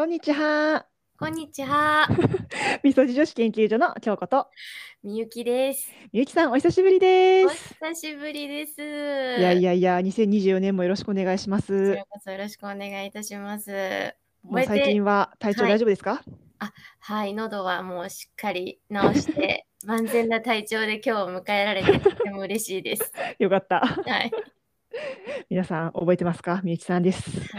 こんにちは。こんにちは。みそじ女子研究所の京子とみゆきです。みゆきさんお久しぶりでおす。久しぶりです。いやいやいや、2024年もよろしくお願いしますこちら。こそよろしくお願いいたします。もう最近は体調はい大丈夫ですか？はい、喉はもうしっかり治して、万全な体調で今日を迎えられてとても嬉しいです。よかった。はい。皆さん覚えてますか？みゆきさんです。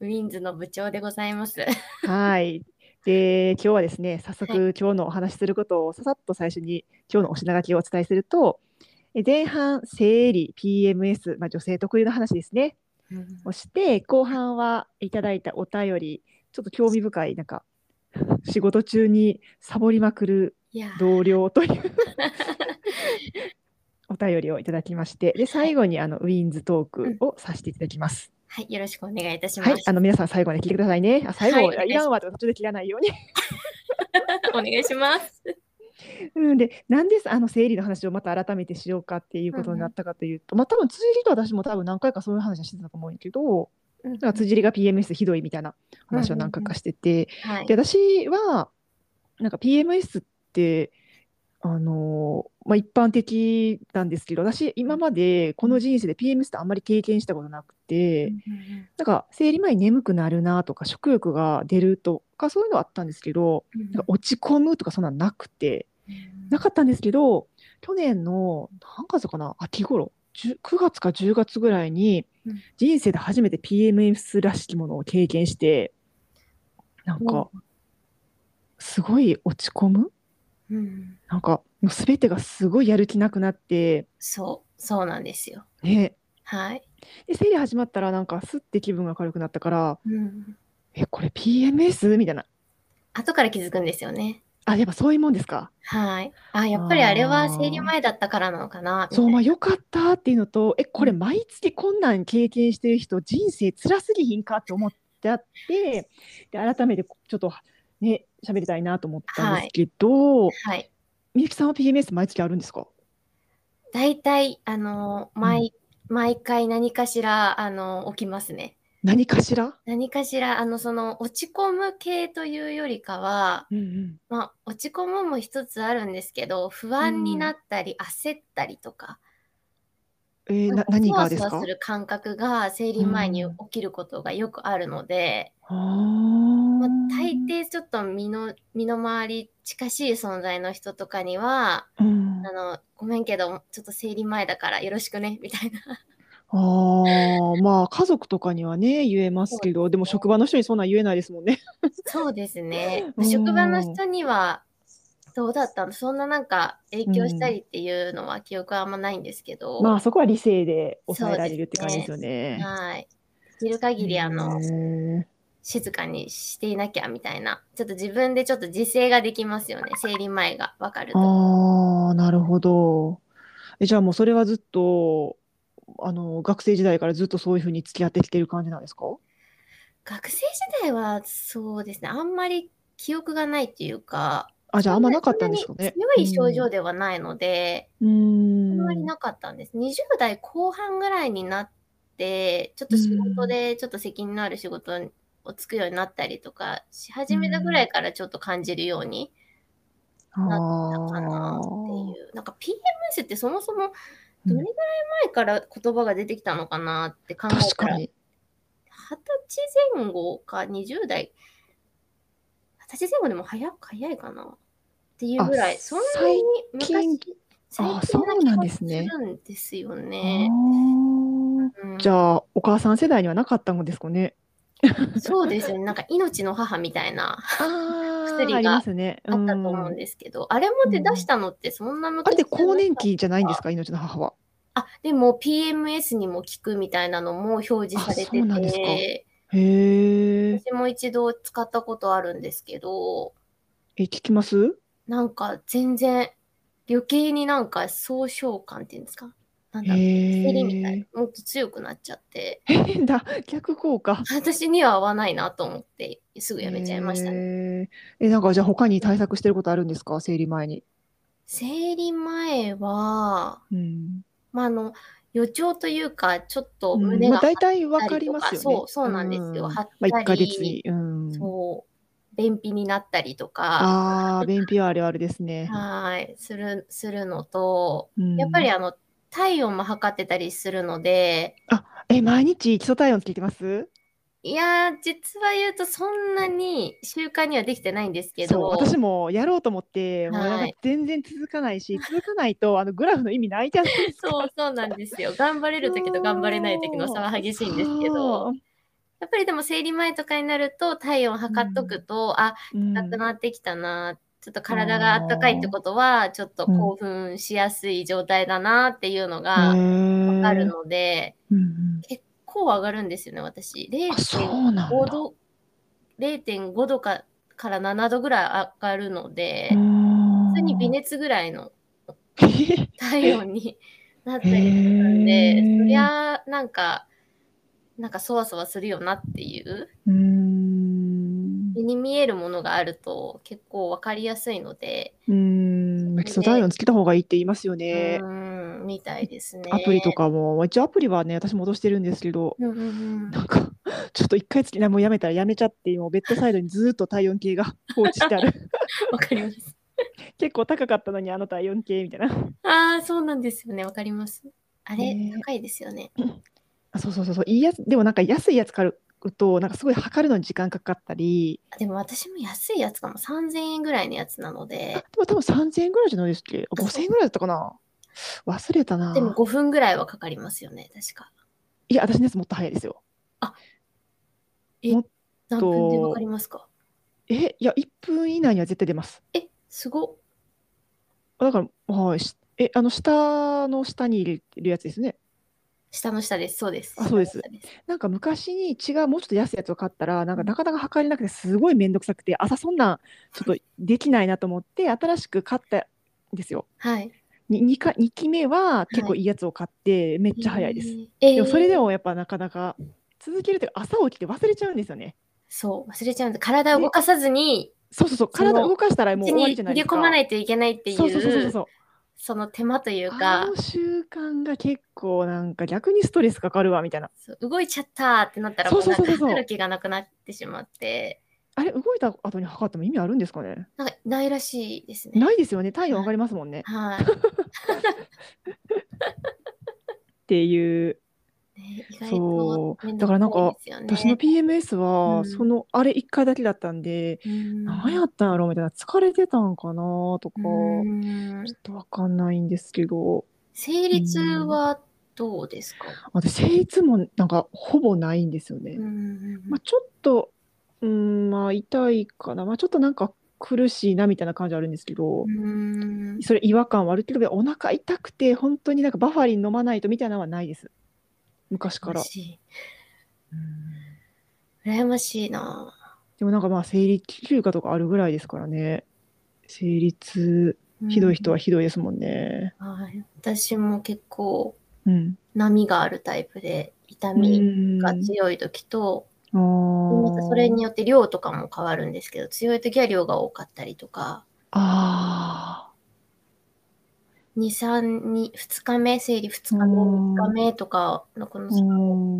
ウィンズの部長でございます。はい。で、今日はですね、早速今日のお話しすることをささっと最初に今日のお品書きをお伝えすると、え前半生理 PMS、まあ女性特有の話ですね。をして後半はいただいたお便りちょっと興味深いなんか仕事中にサボりまくる同僚という お便りをいただきましてで最後にあのウィンズトークをさせていただきます。はい、よろしくお願いいたします。はい、あの皆さん最後まで聞いてくださいね。あ最後、はいい、らんわと途中で切らないように。お願いします。うん、でなんであの生理の話をまた改めてしようかっていうことになったかというと、まあ多分辻りと私も多分何回かそういう話はしてたと思うんやけど、うん辻りが PMS ひどいみたいな話を何回かしてて、はいで。私はなんか PMS ってあのーまあ、一般的なんですけど私今までこの人生で PMS ってあんまり経験したことなくて、なんか生理前に眠くなるなとか食欲が出るとかそういうのはあったんですけどなんか落ち込むとかそんなんなくてなかったんですけど去年の何月かな秋頃10 9月か10月ぐらいにうん。人生で初めて PMS らしきものを経験してなんかすごい落ち込むうんなんかもう全てがすごいやる気なくなってそう、そうなんですよ。ねはい。で生理始まったらなんかすって気分が軽くなったからうんえこれ PMS? みたいな後から気づくんですよね。あやっぱそういうもんですか？はい。あ、やっぱりあれは生理前だったからなのかな。そうまあみよかったっていうのとえこれうん毎月こんなん経験してる人人生辛すぎひんかって思ってあってで改めてちょっとね喋りたいなと思ったんですけど、たいなはい。みゆきさんは PMS 毎月あるんですか？大体、あの、毎、毎回何かしら、あの、起きますね。何かしら、何かしら、あの、その、落ち込む系というよりかは、うんうん、まあ、落ち込むも一つあるんですけど、不安になったり、焦ったりとか、えーな何がですか？する感覚が生理前に起きることがよくあるので、あまあー、大抵ちょっと身の身の回り近しい存在の人とかにはうん。あのごめんけどちょっと生理前だからよろしくね みたいな。あー。まあ家族とかにはね言えますけどでも職場の人にそんなん言えないですもんね。そうですね。うん。職場の人にはどうだったの。そんななんか影響したりっていうのは記憶はあんまないんですけど、まあそこは理性で抑えられるって感じですよね。はい。できる限りあの静かにしていなきゃみたいな。ちょっと自分でちょっと自制ができますよね。生理前が分かると。ああなるほど。えじゃあもうそれはずっとあの学生時代からずっとそういうふうに付き合ってきてる感じなんですか？学生時代はそうですね。あんまり記憶がないっていうかあじゃああんまなかったんですかね。強い症状ではないので、うん。あうんんまりなかったんです。20代後半ぐらいになって、ちょっと仕事でちょっと責任のある仕事をつくようになったりとかし始めたぐらいからちょっと感じるようになったかなっていう。なんか PMS ってそもそもどれぐらい前から言葉が出てきたのかなって考えたら、確かに。二十歳前後か20代、二十歳前後でも早早いかなっていうぐらい、あそんなに近昔、最あ近そうなんですね気がするんですよあね。じゃあお母さん世代にはなかったのですかね？そうですよね。なんか命の母みたいな、あ薬があったと思うんですけど、あれも出だしたのってそんなあれ昔って更年じ期じゃないんですか？命の母は。あ、でも PMS にも効くみたいなのも表示されあそうなんですへえ。私も一度使ったことあるんですけど、え聞きます？なんか全然余計になんか総称感っていうんですか？なんだろう、へ焦りみたいもっと強くなっちゃって、変だ逆効果？私には合わないなと思って、すぐやめちゃいましたね。ね。えなんかじゃあ他に対策してることあるんですか？生理前に。生理前は、うん。まあ、あの、予兆というか、ちょっとうん胸がまあ、大体わ張ったりとか、かりますよね。そう、そうなんですよ。うんまあ、1たヶ月りに。、うん。そう、便秘になったりとか、ああ、便秘はあるあるですね。はい、する、するのと、うん。やっぱりあの、体温も測ってたりするので、え、毎日基礎体温つけてます？いやー、実は言うとそんなに習慣にはできてないんですけそう、ど、私もやろうと思って、もうなんかはい。全然続かないし、続かないと、あのグラフの意味ないじゃないですか。そうそうなんですよ。頑張れる時と頑張れない時の差は激しいんですけど、やっぱりでも生理前とかになると体温測っとくと、う、うん。なくなってきたな、ちょっと体が温かいってことは、ちょっと興奮しやすい状態だなっていうのがわかるので、うんうん。結構上がるんですよね、私。あ、そう0.5なんだ。度、0.5度かから7度ぐらい上がるので、普普通に微熱ぐらいの体温になったりするんで、そりゃなんか、なんかそわそわするよなっていう、うーん。目に見えるものがあると結構わかりやすいので、うーん。基礎体温つけた方がいいって言いますようね。ーん、みたいですね。アプリと。かも、一応アプリはね、私も戻してるんですけど、うんうんうんなんか、ちょっと一回つけない、もうやめたらやめちゃって、もうベッドサイドにずーっと体温計が 放置してある。わかります。結構高かったのに、あの体温計みたいな。ああ、そうなんですよね。わかります。あれ、ね高いですよね。あそうそうそうそう、いいやつ、でもなんか安いやつ買うと、なんかすごい測るのに時間かかったり、あでも私も安いやつかも。3000円ぐらいのやつなのあで、でも多分3000円ぐらいじゃないですっけ？あ ?5000 円ぐらいだったかな？忘れたな。でも5分ぐらいはかかりますよね、確か。いや、私のやつもっと早いですよ。えもっ、何分でわかりますか？え、いや、1分以内には絶対出ます。え、すごだから、はい。しえ、あの、下の下に入れるやつですね。下の下です。そうです。あそうですなんか昔に違う、もうちょっと安いやつを買ったら、なんかなかなか測れなくて、すごいめんどくさくて、朝そんなんちょっとできないなと思って、新しく買ったんですよ。はい。に 2, か2期目は結構いいやつを買って、めっちゃ早いです。えー。でもそれでも。もやっぱなかなか続けると朝起きて忘れちゃうんですよね。そう、忘れちゃうんで、体を動かさずに、そうそうそう、体動かしたらもう終わりじゃないですか。れ込まないといけないっていう、そうそうそうそうその手間というあかの、習慣が結構なんか逆にストレスかかるわみたいな。そう動いちゃったってなったら、もうそうそうそうそうなんか測る気がなくなってしまって、あれ、動いた後に測っても意味あるんですかね？なんかないらしいですね。ないですよね。体温上がりますもんね。はい。っていう。ね、意外そうだからなんかくさいですよね。私の PMS は、うんその、あれ1回だけだったんで、うん何やったんやろみたいな。疲れてたんかなとか、うんちょっとわかんないんですけど、生理痛はどうですか、私、生理痛もなんかほぼないんですよね。うんまあ、ちょっと、うん、まあ、痛いかな。まあ、ちょっとなんか苦しいなみたいな感じはあるんですけど、うんそれ違和感はあるけど、お腹痛くて、本当になんかバファリン飲まないとみたいなのはないです。昔から羨ま。しいうん羨ましいな。でもなんかまあ、生理休暇とかあるぐらいですからね。生理痛、ひどい人はひどいですもんね。うん、はい。私も結構うん。波があるタイプで、痛うみん。が強い時と、あーまたそれによって量とかも変わるんですけど、強い時は量が多かったりとか、あ2、3に、2日目、生理2日目、うん。3日目とかのこの。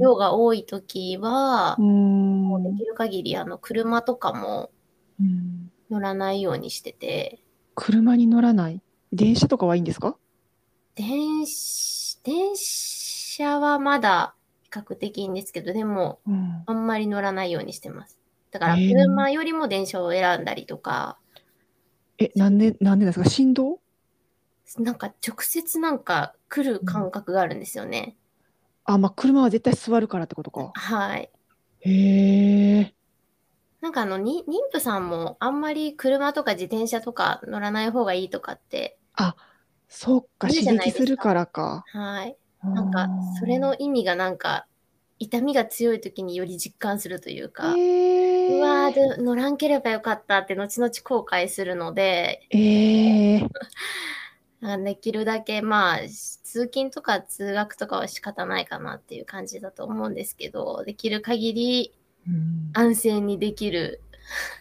量が多い時はう、ん。もうできる限りあの車とかもうん。乗らないようにしてて、車に乗らない？電車とかはいいんですか？電子電車はまだ比較的いいんですけど、でもうん。あんまり乗らないようにしてます。だから車よりも電車を選んだりとか、え、なんで、なんでですか？振動？なんか直接なんか来る感覚があるんですよね。あ、まあ、車は絶対座るからってことか。はい。へえ。なんかあの、に妊婦さんもあんまり車とか自転車とか乗らない方がいいとかって、あ、そっか、刺じゃないですか激するからか。はい。なんか、それの意味がなんか、痛みが強い時により実感するというか、えー、うわーで乗らんければよかったって後々後悔するので、えー、あ できるだけまあ、通勤とか通学とかは仕方ないかなっていう感じだと思うんですけど、できる限りうん安静にできる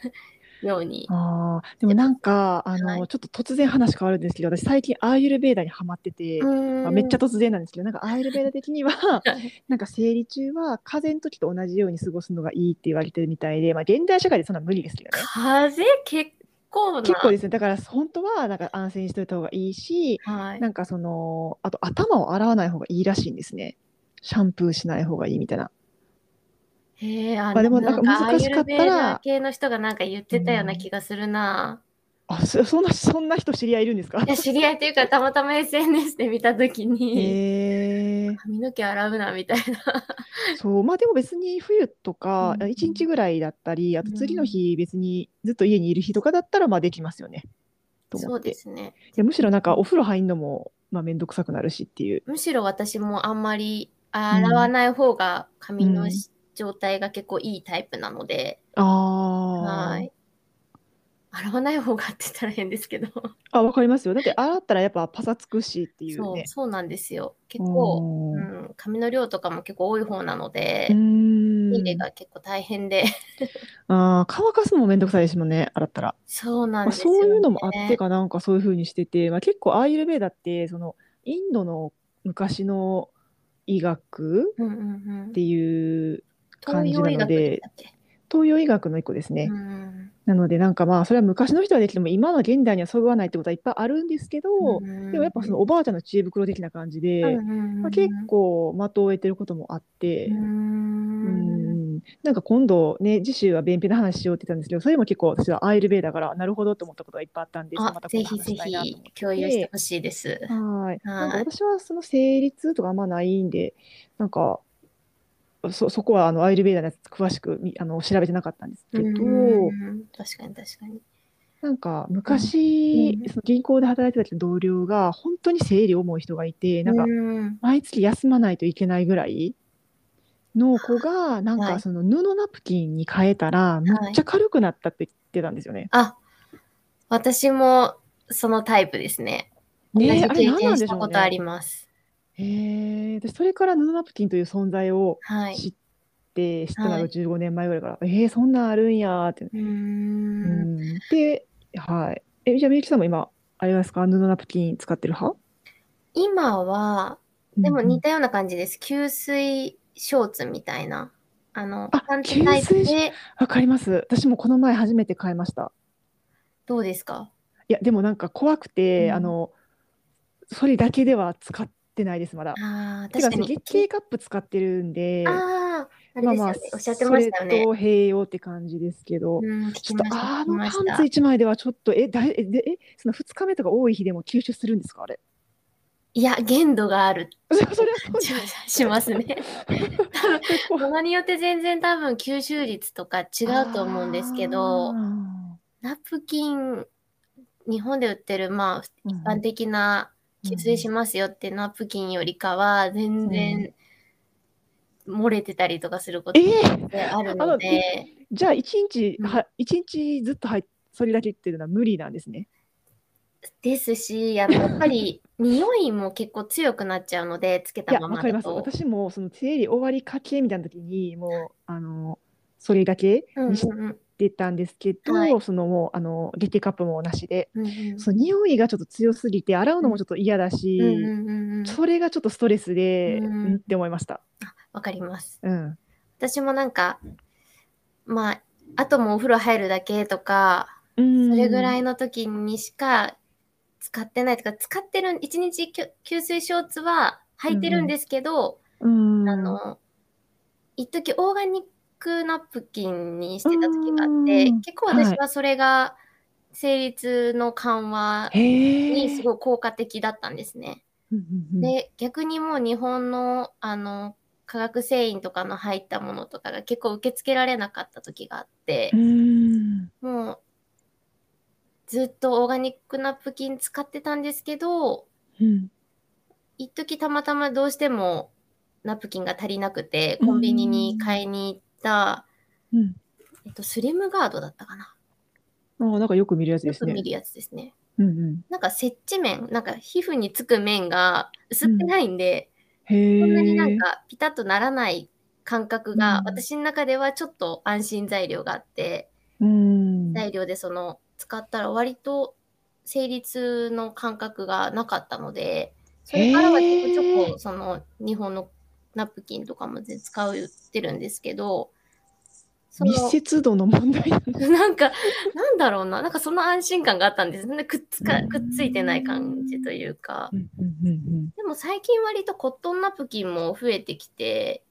ように。ああ、でもなんか、あはいの、ちょっと突然話変わるんですけど、私最近アーユルベーダにハマってて、まあ、めっちゃと。突然なんですけど、なんかアーユルベーダ的には、はい なんか生理中は風邪の時と同じように過ごすのがいいって言われてるみたいで、まあ、現代社会でそんな無理ですけどね。風結構な。結構ですね。だから本当はなんか安静にしといた方がいいし、はい。なんかその、あと頭を洗わない方がいいらしいんですね。シャンプーしない方がいいみたいな。へえ、あ、まあでもなんか難しかったら系の人がなんか言ってたような気がするな。あ、そ そんな、そんな人知り合いいるんですか？いや、知り合いというか、たまたま SNS で見たときに。髪の毛洗うなみたいな。そう、まあでも別に冬とかうん1日ぐらいだったり、あと次の日別にずっと家にいる日とかだったらまあできますよね。う思って。いですね。やむしろなんかお風呂入んのもまあめんどくさくなるしっていう。むしろ私もあんまり洗わない方が髪のし状態が結構いいタイプなので、ああ。はい。洗わない方がって言ったら変ですけど、あ、わかりますよ。だって洗ったらやっぱパサつくしっていうそうね。そうなんですよ。結構、ううんん、髪の量とかも結構多い方なので、手入れが結構大変で、ああ、乾かすのもめんどくさいですもんね、洗ったら。そうなんまあ、ですよ、ね。そういうのもあってかなんかそういう風にしてて、まあ、結構アーユルベーダってそのインドの昔の医学うんうんうんっていう感じなのででしたっけ？東洋医学の一個ですね。うん。なのでなんかまあそれは昔の人はできても今の現代にはそぐわないってことはいっぱいあるんですけど、でもやっぱそのおばあちゃんの知恵袋的な感じで、まあ、結構的を得てることもあって、ううんん。なんか今度ね次週は便秘の話しようって言ったんですけどそれも結構私はアイルベーダからなるほどと思ったことがいっぱいあったんであまた、ぜひぜひ共有してほしいです。はい。なんかはい私はその生理痛とかあんまないんで、なんか、そ、そこはあのアイルベーダのやつ詳しくみあの調べてなかったんですけど、うん確かに確かに。なんか昔、うんその銀行で働いてた時の同僚が本当に生理重い人がいて、なんかうん毎月休まないといけないぐらいの子が、なんはいかその布ナプキンに変えたら、めっちゃ軽くなったって言ってたんですよね。あ、私もそのタイプですね。ねあれ何なんでしたょうねことあります。へえ、私それから布ナプキンという存在をはい。知って、知ったのがはい15年前ぐらいから、えー、そんなんあるんやーって。うー。うんん、で、はい。え、じゃあ、みゆきさんも今、あれですか、布ナプキン使ってる派？今は、でも似たような感じです。吸水ショーツみたいな。あの、あパンツタイプ吸水で、わかります。私もこの前初めて買いました。どうですか？いや、でもなんか怖くて、うんあの、それだけでは使ってないです、まだ。ああ、確かに。月経カップ使ってるんで、ああ、あれまあまあ。おっしゃってましたよそれね。と併用って感じですけど、うん、聞ちょっとあのパンツ1枚ではちょっと、え、だいえ、でえその2日目とか多い日でも吸収するんですか、あれ？いや、限度があるそ それはそうししますね。多分、ものによって全然多分吸収率とか違うと思うんですけど、あナプキン、日本で売ってる、まあ、ー一般的な吸水しますよってナプキンよりかは、全然漏れてたりとかすることえーってあるので、じゃあ一日うんは一日ずっと入っそれだけっていうのは無理なんですね？ですし、やっぱり匂いも結構強くなっちゃうので、つけいや、たまわかります。まだと。私もその生理終わりかけみたいな時にもうあのそれだけうんうんにしうんてたんですけど、はいそのもうあの月経カップもなしで、うんうんその匂いがちょっと強すぎて洗うのもちょっと嫌だし、うんうんうんうんそれがちょっとストレスで、ううんん、って思いました。あわかります。うん。私もなんか、まあ、あともうお風呂入るだけとか、そそれぐらい。いの時にしか使ってないとか、使ってる、一日きゅ吸水ショーツは履いてるんですけど、うん。あの、一時オーガニックナプキンにしてた時があってうん、結構私はそれが生理痛の緩和。にすごい効果的だったんですね。で、逆にもう日本の、あの、化学繊維とかの入ったものとかが結構受け付けられなかった時があってう、ん。もうずっとオーガニックナプキン使ってたんですけど、うん。一時たまたまどうしてもナプキンが足りなくて、コンビニに買いに行った、うん。えっと、スリムガードだったかな。ああ、なんかよく見るやつですねよく見。るやつですね。うんうん。なんか接地面、なんか皮膚につく面が薄ってないんで、へえ。そんなになんかピタッとならない感覚が、うん私の中ではちょっと安心材料があって、うん。材料でその使ったら割と生理痛の感覚がなかったので、それからはちょこちょへえ。こその日本のナプキンとかもぜ使うってるんですけど、そ密の接度の問題 なんか、なんだろうな、なんかその安心感があったんです。ね、くっつか。くっついてない感じというか。でも最近割とコットンナプキンも増えてきて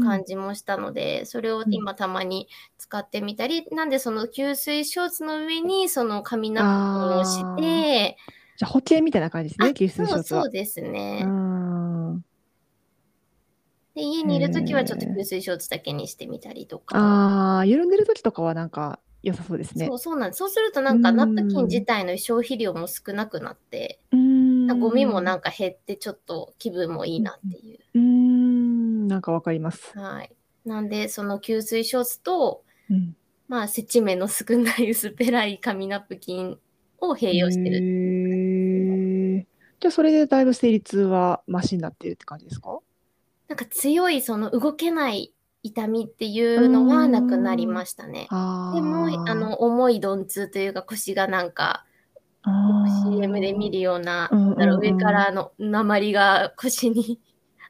感ん。じもしたので、それをうん。今たまに使ってみたり、なんでその吸水ショーツの上にその紙ナプキンをしああ。てじゃ、保険みたいな感じですね、あ、吸水ショーツは。そうですね。ん。で、家へにいる時はちょっとえ。吸水ショーツだけにしてみたりとか。ああ、緩んでる時とかはなんか良さそうですね。そう、そうなんです。そうするとうなんかナプキン自。体の消費量も少なくなって、うなゴミもー。なんんか減ってちょっと気分もいいうんなっていう。うん。なんかわかります。はい。なんで、その吸水ショーツと、うん。まあ、接地面の少ない薄っぺらい紙ナプキンを併へ用してる。じゃ、それでだいぶ生理痛はマシになってるって感じですか？なんか強いその動けない痛みっていうううのはなくなり。ましたね。でも、あああ。の、重い鈍痛というか腰がなんか、CM で見あるような、上かうんうん。らの鉛が腰に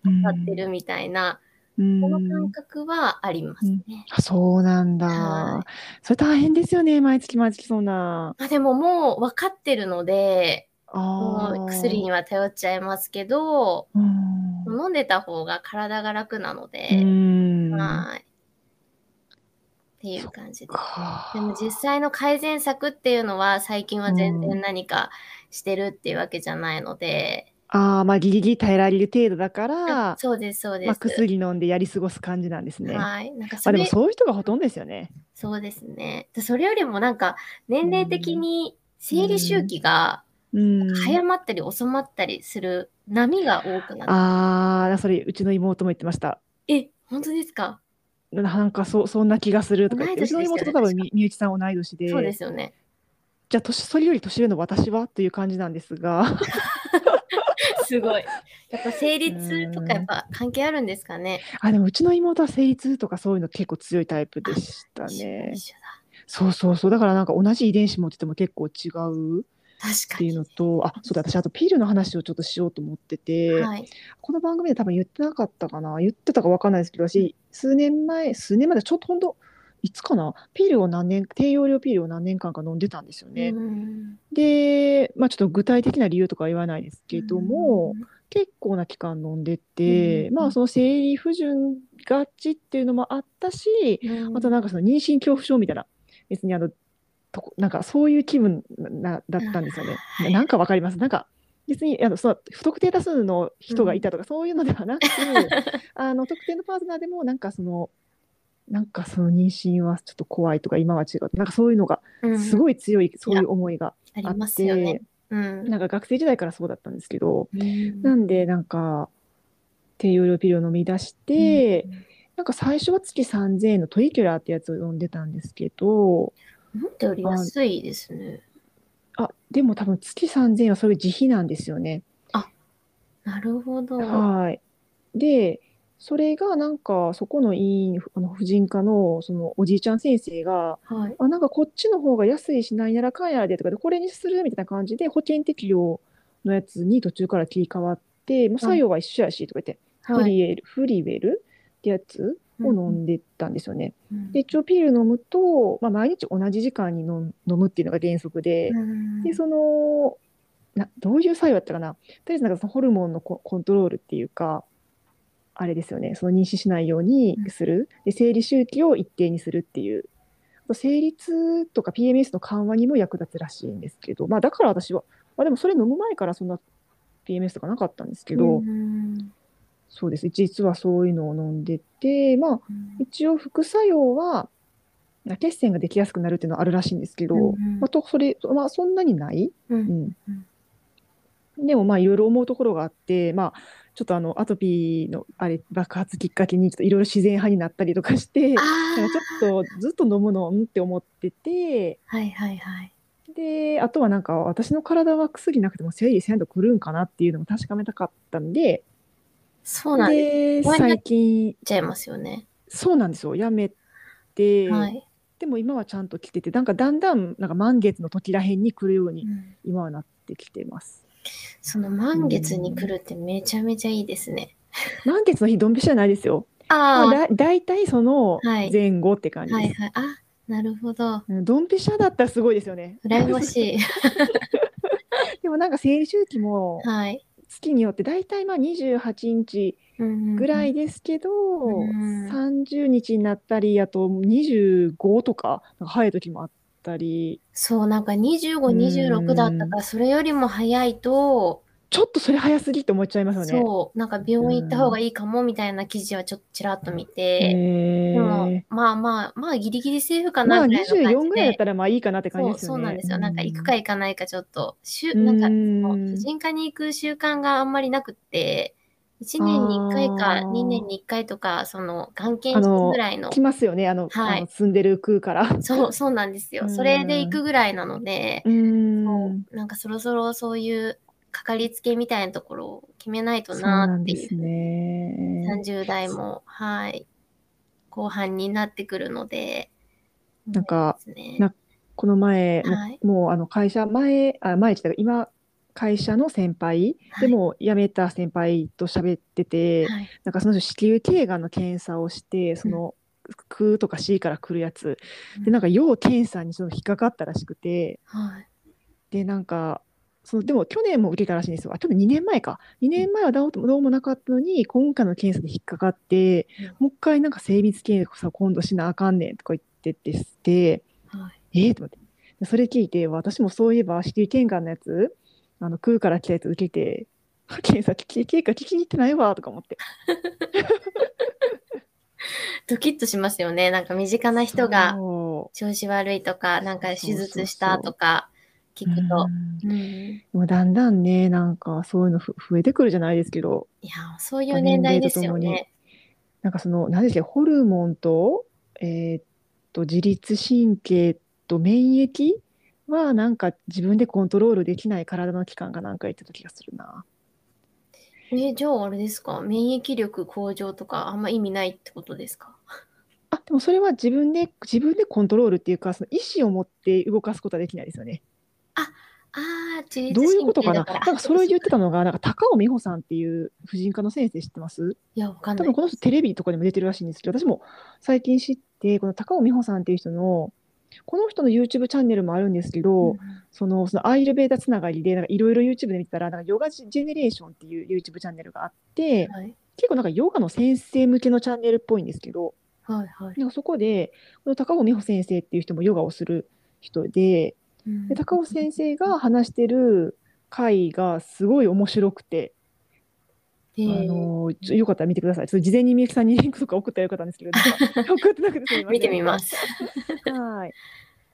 う当たってん。るみたいな、うその感ん。覚はありまうん。すね。あ、そうなんはだ。い。それ大変ですよね、毎月毎月そんな。ま、でももう分かってるので、もう薬ああ。には頼っちゃいますけど、うーん。飲んでた方が体が楽なのうで、ーん。はい。っていう感じです。でもか。実際の改善策っていうのは、最近うは全然ん。何かしてるっていうわけじゃないので。ああ、ま、ギリギリ耐えられる程度だかあ、ら、そうですそうでま、す。薬飲んでやり過ごす感じなんですね。はい。なんかそま、でもれそういう人がほとんどですよね。そうですね。で、それよりもなんか、う年齢的ん。にう生理周ん。期が、うなん。早まったり遅まったりする波が多くなってああ、それうちの妹も言ってました。え、ほんとですか？ななんかそそんな気がするとか言って、うちの妹と多分。み身内さん同い年そうでですよね。じゃ、年それより年上の私はという感じなんですが。すごい。やっぱ生う理痛とかや。っぱ関係あるんですかね？あ、でもうちの妹は生理痛とかそういうの結構強いタイプであ、したね。そうそうそう、だからなんか同じ遺伝子持ってても結構違うっていうのに。と、あ、そうだ、私あとピルの話をちょっとしようと思ってて、はい。この番組で多分言ってなかったかな、言ってたかわかんないですけど、うん。私、数年前数年前だ、ちょっとほんと、いつかな、ピルを何年低用量ピルを何年間か飲んでたんですようね。で、ま、ちょっと具体的な理由とかは言わないですうけどーも、ん。結構な期間飲んでうんて、まあ、うん。その生理不順がちっていうのもあったし。あとなんかその妊娠恐怖症みたいな、別にあの、とこなんかそういう気分なだったんですよね。は。ないなんかわかります？なんか、別にあの、そう不特定多数のう人がいん。たとかそういうのではなく、あの、特定のパートナーでもなんかそのなんかその妊娠はちょっと怖いとか、今は違う、なんかそういうのがうん。すごい強いそういう思いがあっありますよね。て、うん。なんか学生時代からそうだったんですけど、うー。なんんでなんか、低用量ピルを飲み出しうんて、うん。なんか最初は月3000円のトリキュラーってやつを飲んでたんですけど思ったよりあ安いですね。あ、でも多分月3000円はそれ自費なんですよね。あ、なるほど。はい。で、それがなんかそこの医院、あの婦人科のそのおじいちゃん先生が、はい。あ、なんかこっちの方が安いしなんやらかんやらでとかで、これにするみたいな感じで保険適用のやつに途中から切り替わって、もうはい。作用は一緒やしとか言って、フはい。リエルフリウェルってやつを飲うんでたんですよね。うん。で、一応ピル飲むと、ま、毎日同じ時間に飲むっていうのが原則うで、で、ーん。その、などういう作用だったかな。とりあえずなんかそのホルモンのココントロールっていうか、あれですよね、その妊娠しないようにうん。する。で、生理周期を一定にするっていう。生理痛とか PMS の緩和にも役立つらしいんですけど、ま、だから私は、ま、でもそれ飲む前からそんな PMS とかなかったんですけうーどん。そうです。実はそういうのを飲んでて、まあ、うん。一応副作用は、な血栓ができやすくなるっていうのはあるらしいんですけうんど、ま、うん。とそれ、ま、そんなにない？う。うんん。うん。でも、ま、色々思うところがあって、ま、ちょっとあのアトピーのあれ爆発きっかけにちょっと色々自然派になったりとかして、ちょっとずっと飲むの、んって思っててはいはいはい。で、あとはなんか私の体は薬なくても生理ちゃんと来るんかなっていうのも確かめたかったんでそうなんです。最近ちゃいますよね。そうなんですよ。やめて、はい。でも今はちゃんと来ててなんかだんだんなんか満月の時らへんに来るようにうん今はなってきてます。その満月に来るってめちゃめちゃいいですね。満月の日ドンピシャじゃないですよ。あだだいたいそのはい前後って感あ、じです。はいはい。あ、なるほど。うんドンピシャだったらすごいですよね。羨ましい。でもなんか生理周期もはい。月によってだいたいまあ28日ぐぐらいですけど、ん30日になったりあと25とか早い時もあったり。そう、なんか25、26だったから、それよりも早いと、ちょっとそれ早すぎって思っちゃいますよね。そう、なんか病院行った方がいいかもみたいな記事はちょっとちらっと見て、えでもー、まあまあ、まあギリギリセーフかまあなぐらいの感じで。24ぐらいだったらまあいいかなって感じですよね。そうなんですよ。なんか行くか行かないかちょっと、しゅうんなんか、うん婦人科に行く習慣があんまりなくって、1年に1回かあー2年に1回とか、その、がん検診ぐらいの、来ますよねあの、はいあの住んでる区から。そう、そうなんですよ。うんそれで行くぐらいなので、うーんなんかそろそろそういうかかりつけみたいなところを決めないとなっていう。すね。30代も、はい、後半になってくるので。なんかなこの前、もうはい。もうあの会社前あ前って今会社の先輩、はい。でも辞めた先輩と喋ってて、はい、なんかその人子宮頸がんの検査をしてその、空とか C から来るやつ。でなんか要検査にその引っかかったらしくて。はい、でなんかそのでも去年も受けたらしいんですよあ去年2年前か2年前はどうもどうもなかったのに今回の検査で引っかかって、もう一回なんか精密検査今度しなあかんねんとか言っててして。はい。えー、と思って。でそれ聞いて、私もそういえば、子宮頸がんのやつ、あの空から来たやつ受けて、検査聞き、経過聞きに行ってないわとか思って。ドキッとしますよね。なんか身近な人がそ調子悪いとか、なんか手術したとか聞うくと。うんうんもうだんだんね、なんかそういうのふ増えてくるじゃないですけど、いや、そういう年代ですよね。なんかその、何でしたっけ、ホルモンと、えーっと、自律神経と免疫は、なんか自分でコントロールできない体の器官がなんか言ってた気がするな。え、じゃああれですか？免疫力向上とかあんま意味ないってことですか？あ、でもそれは自分で、自分でコントロールっていうか、その意思を持って動かすことはできないですよね。ああ、自律どういうことかだから。なんかそれを言ってたのが、なんか高尾美穂さんっていう婦人科の先生知ってます？いや、わかんない多分。この人テレビとかにも出てるらしいんですけど、私も最近知って、この高尾美穂さんっていう人の、この人の YouTube チャンネルもあるんですけど、うんそのそのアイルベーダつながりで、なんかいろいろ YouTube で見てたら、なんかヨガジェネレーションっていう YouTube チャンネルがあって、はい、結構なんかヨガの先生向けのチャンネルっぽいんですけど、はい、はい。なんかそこで、この高尾美穂先生っていう人もヨガをする人で、うんで高尾先生が話してる回がすごい面白くて、へあーのよかったら見てください。ちょっと事前にみゆきさんにリンクとか送ったらよかったんですけど、送ってなくてすみません。見てみます。はい。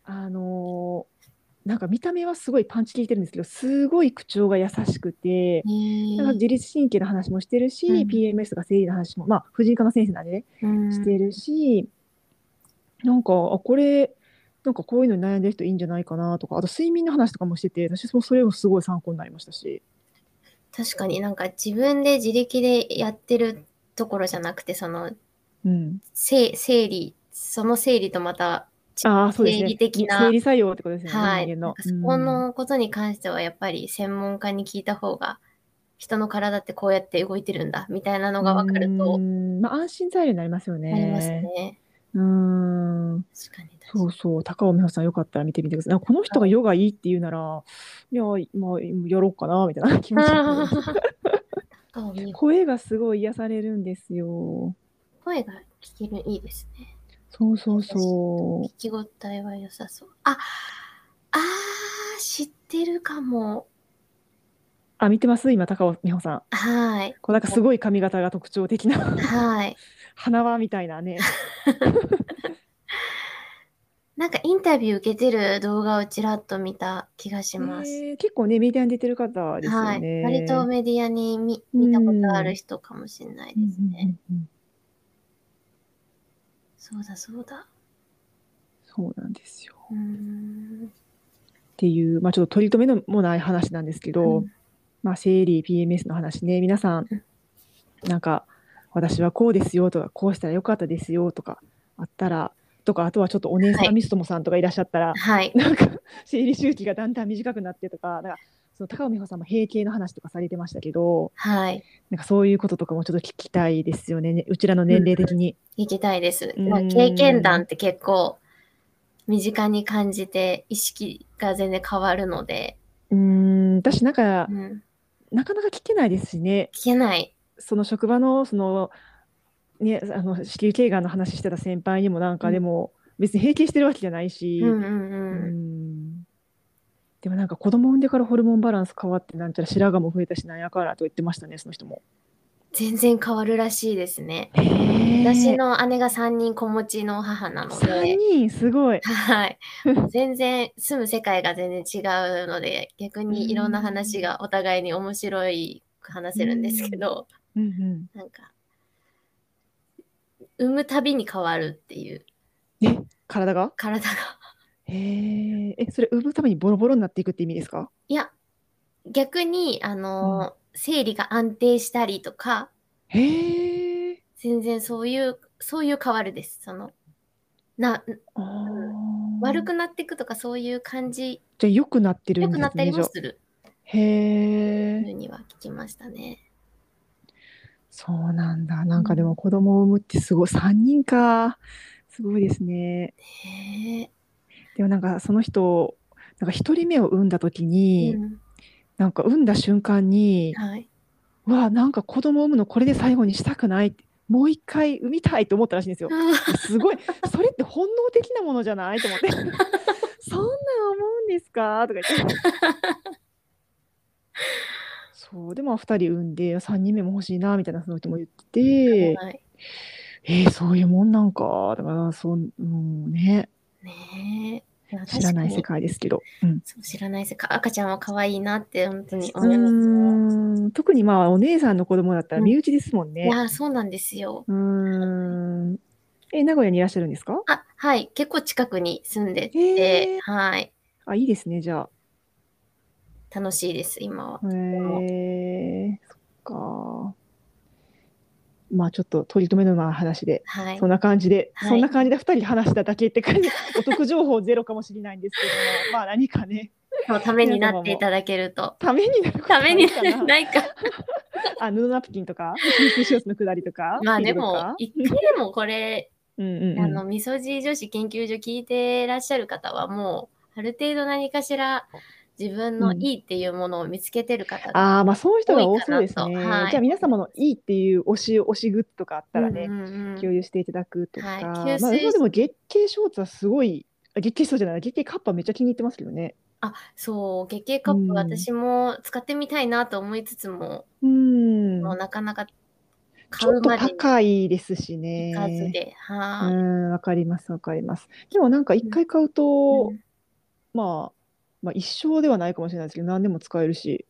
あのーなんか見た目はすごいパンチ効いてるんですけど、すごい口調が優しくて、なんか自律神経の話もしてるし、うん PMS とか生理の話も、まあ、婦人科の先生なんでね、うんしてるし、なんか、あ、これ、なんかこういうのに悩んでる人いいんじゃないかなとか、あと睡眠の話とかもしてて、私もそれもすごい参考になりましたし。確かになんか自分で自力でやってるところじゃなくて、そのうん。生生理、その生理とまた、ああ、そうですね。生理的な生理作用ってことですよね、はい、人間のなんか。そこのことに関してはやっぱり専門家に聞いた方が、人の体ってこうやって動いてるんだみたいなのが分かるうとんまあ、安心材料になりますよね。なりますね。うーん。確かに。そうそう、高尾美穂さんよかったら見てみてください。あこの人がヨガいいって言うなら、いや、まあ、やろうかな、みたいな 気持ち声がすごい癒されるんですよ。声が聞けるいいですね。そうそうそう。聞き応えは良さそう。あ、あー、知ってるかも。あ、見てます？今、高尾美穂さん。はい。こうなんかすごい髪型が特徴的な、はい。花輪みたいなね。なんかインタビュー受けてる動画をちらっと見た気がします。えー結構ね、メディアに出てる方ですよはい。ね。割とメディアに見見たことある人かもしれないうんうんですね。うんうんそうだそうだ。そうなんですよ。っていう、まあちょっと取り留めのもない話なんですけど、うんまあ生理、PMS の話ね、皆さん、なんか、私はこうですよとか、こうしたらよかったですよとかあったら、とかあとはちょっとお姉さんミストモさんとかいらっしゃったら、はい。なんか生理周期がだんだん短くなってとかなんかその高尾美穂さんも閉経の話とかされてましたけどはい。なんかそういうこととかもちょっと聞きたいですよねねうちらの年齢的に。行きたいです。うんまあ経験談って結構身近に感じて意識が全然変わるので、うーん私なんかうん、なかなか聞けないですしね聞けない。その職場のそのねあの子宮頸がんの話してた先輩にもなんかでも、別に閉経してるわけじゃないし、うんうんううん。んでもなんか子供産んでからホルモンバランス変わってなんちゃら白髪も増えたしなんやからと言ってましたねその人も。全然変わるらしいですね。へ私の姉が3人子持ちの母なの3で、人？すごい。はい。全然住む世界が全然違うので、逆にいろんな話がお互いに面白いく話せるんですけど、うんうん、なんか、産むたびに変わるっていう。え体が？体が。へええそれ産むためにボロボロになっていくって意味ですか？いや、逆に、あの、生理が安定したりとか、へえ全然そういう、そういう変わるです。その、な、悪くなっていくとかそういう感じ、じゃあ良くなってる良んですねくなったりもする。へえふうには聞きましたね。そうなんだ。なんかでも子供を産むってすごい。3人か。すごいですね。へえ。でもなんかその人なんか1人目を産んだ時に、うん。なんか産んだ瞬間にはい。うわなんか子供を産むのこれで最後にしたくないってもう一回産みたいと思ったらしいんですよ。すごい。それって本能的なものじゃないと思って。そんなん思うんですか？とか言ってそうでも2人産んで3人目も欲しいなみたいなその人も言ってて、はい。えー、そういうもんなんかだからそう、うん、ねね知らない世。界ですけど、うん、そう知らない世界。赤ちゃんは可愛いなって本当にう思います。特にまあお姉さんの子供だったらうん身内ですもんね。いや、そうなんですよ。うーんえ名古屋にいらっしゃるんですか？あ、はい。結構近くに住んでへて、ーはい。あいいですねじゃ楽しいです、今はあ。へえそっかまあちょっと取り留めのない話で、はいそん。な感じで、はいそんな感じで2人話しただけって感じ お得情報ゼロかもしれないんですけどもまあ何かねのためになっていただけると。ためになるためにあるかなないか。あ布ナプキンとか吸水ショーツのくだりとかまあでも、一回でもこれ、うんあの、みそじ女子研究所聞いてらっしゃる方はもう、ある程度何かしら自分のいいっていうものを見つけてる方が、ああまあそういう人が多そうですね。はい。じゃあ皆様のいいっていう推し推しグッズとかあったらね、うんうんうん。共有していただくとか、はい。まあでも月経ショーツはすごいあ月経そうじゃない月経カッパめっちゃ気に入ってますけどね。あ、そう、月経カップうん。私も使ってみたいなと思いつつも、うん。もうなかなかちょっと高いですしね。わかりますわかります。でもなんか一回買うと、うん。まあまあ一生ではないかもしれないですけど何でも使えるし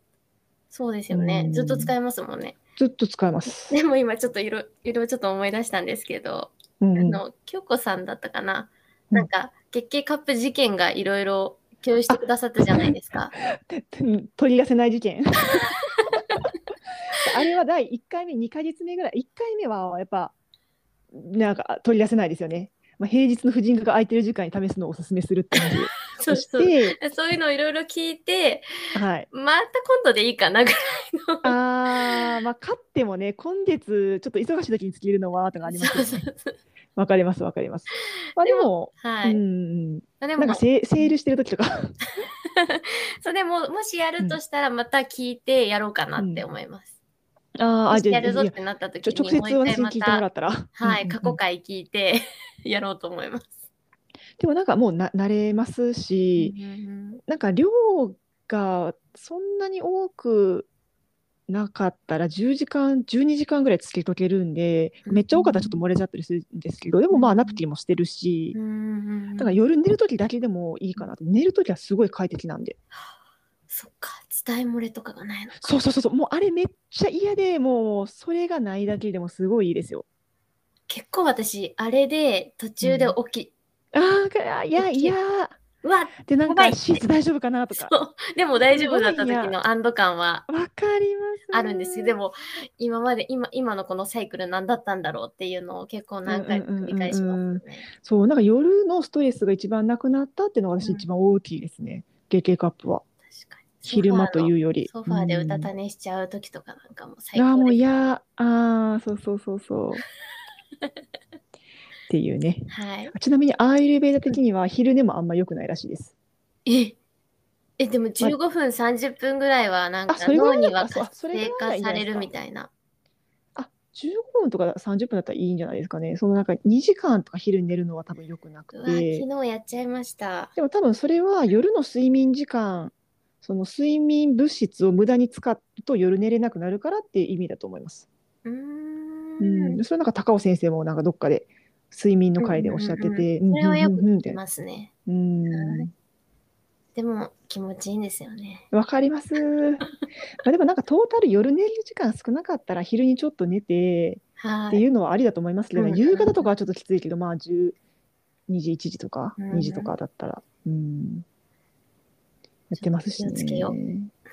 そうですよね。うんずっと使えますもんね。ずっと使えます。でも今ちょっといろいろちょっと思い出したんですけど、うんうん、あの、京子さんだったかな。うんなんか、月経カップ事件がいろいろ共有してくださったじゃないですか。取り出せない事件 あれは第1回目2ヶ月目ぐらい1回目はやっぱなんか取り出せないですよね、まあ、平日の婦人科が空いてる時間に試すのをおすすめするって話そうそそういうのをいろいろ聞いて、はい。また今度でいいかなぐらいの。あーまあ勝ってもね今月ちょっと忙しい時につけるのはとかありますよね。わかりますわかります。まあでもはい。うんでもなんか、セセールしてる時とか。そうでも、もしやるとしたら、また聞いてやろうかなって思います。あーもあじゃやるぞってなった時に、直接私に聞いてもらた、ったら。はい、うんうんうん。過去回聞いて やろうと思います。でもなんかもうな慣れますし、なんか量がそんなに多くなかったら10時間12時間ぐらいつけとけるんでうんめっちゃ多かったらちょっと漏れちゃったりするんですけどでもまあナプキンもしてるしだから夜寝る時だけでもいいかなと寝る時はすごい快適なんで。そっか、伝え漏れとかがないのか。そうそうそうそう。もうあれめっちゃ嫌でもうそれがないだけでもすごいいいですよ。結構私、あれで途中で起き、あーいや いやうわで、なんか、シーツ大丈夫かなとか。でも大丈夫だった時の安堵感はわかります。あるんですよ。で、も今まで今今のこのサイクル何だったんだろうっていうのを結構何回も繰り返します。そう、なんか夜のストレスが一番なくなったっていうのが私うん一番大きいですね。ゲゲカップは。昼間というより。ソファーでうたねた寝しちゃう時とかなんかもう最ああ、もう高です。嫌。ああ、そうそうそうそう。っていうね。はい。ちなみにアーユルベーダ的には昼寝もあんま良くないらしいです。ええ、でも15分、30分ぐらいはなんか脳には活性化されるみたいな。あ、15分とか30分だったらいいんじゃないですかね。そのなんか2時間とか昼に寝るのは多分良くなうくわ、昨て。日やっちゃいました。でも多分それは夜の睡眠時間、その睡眠物質を無駄に使うと夜寝れなくなるからっていう意味だと思います。うー。うんん、それなんか高尾先生もなんかどっかで睡眠の回でおっしゃってて、それはよく聞きうんうんうんってますね。うんはいでも気持ちいいんですよね。わかります。まあでもなんかトータル夜寝る時間少なかったら昼にちょっと寝てはい。っていうのはありだと思いますけどね、うん夕方とかはちょっときついけど、まあ12時、1時とかうん2時とかだったら、うん、やってますしね。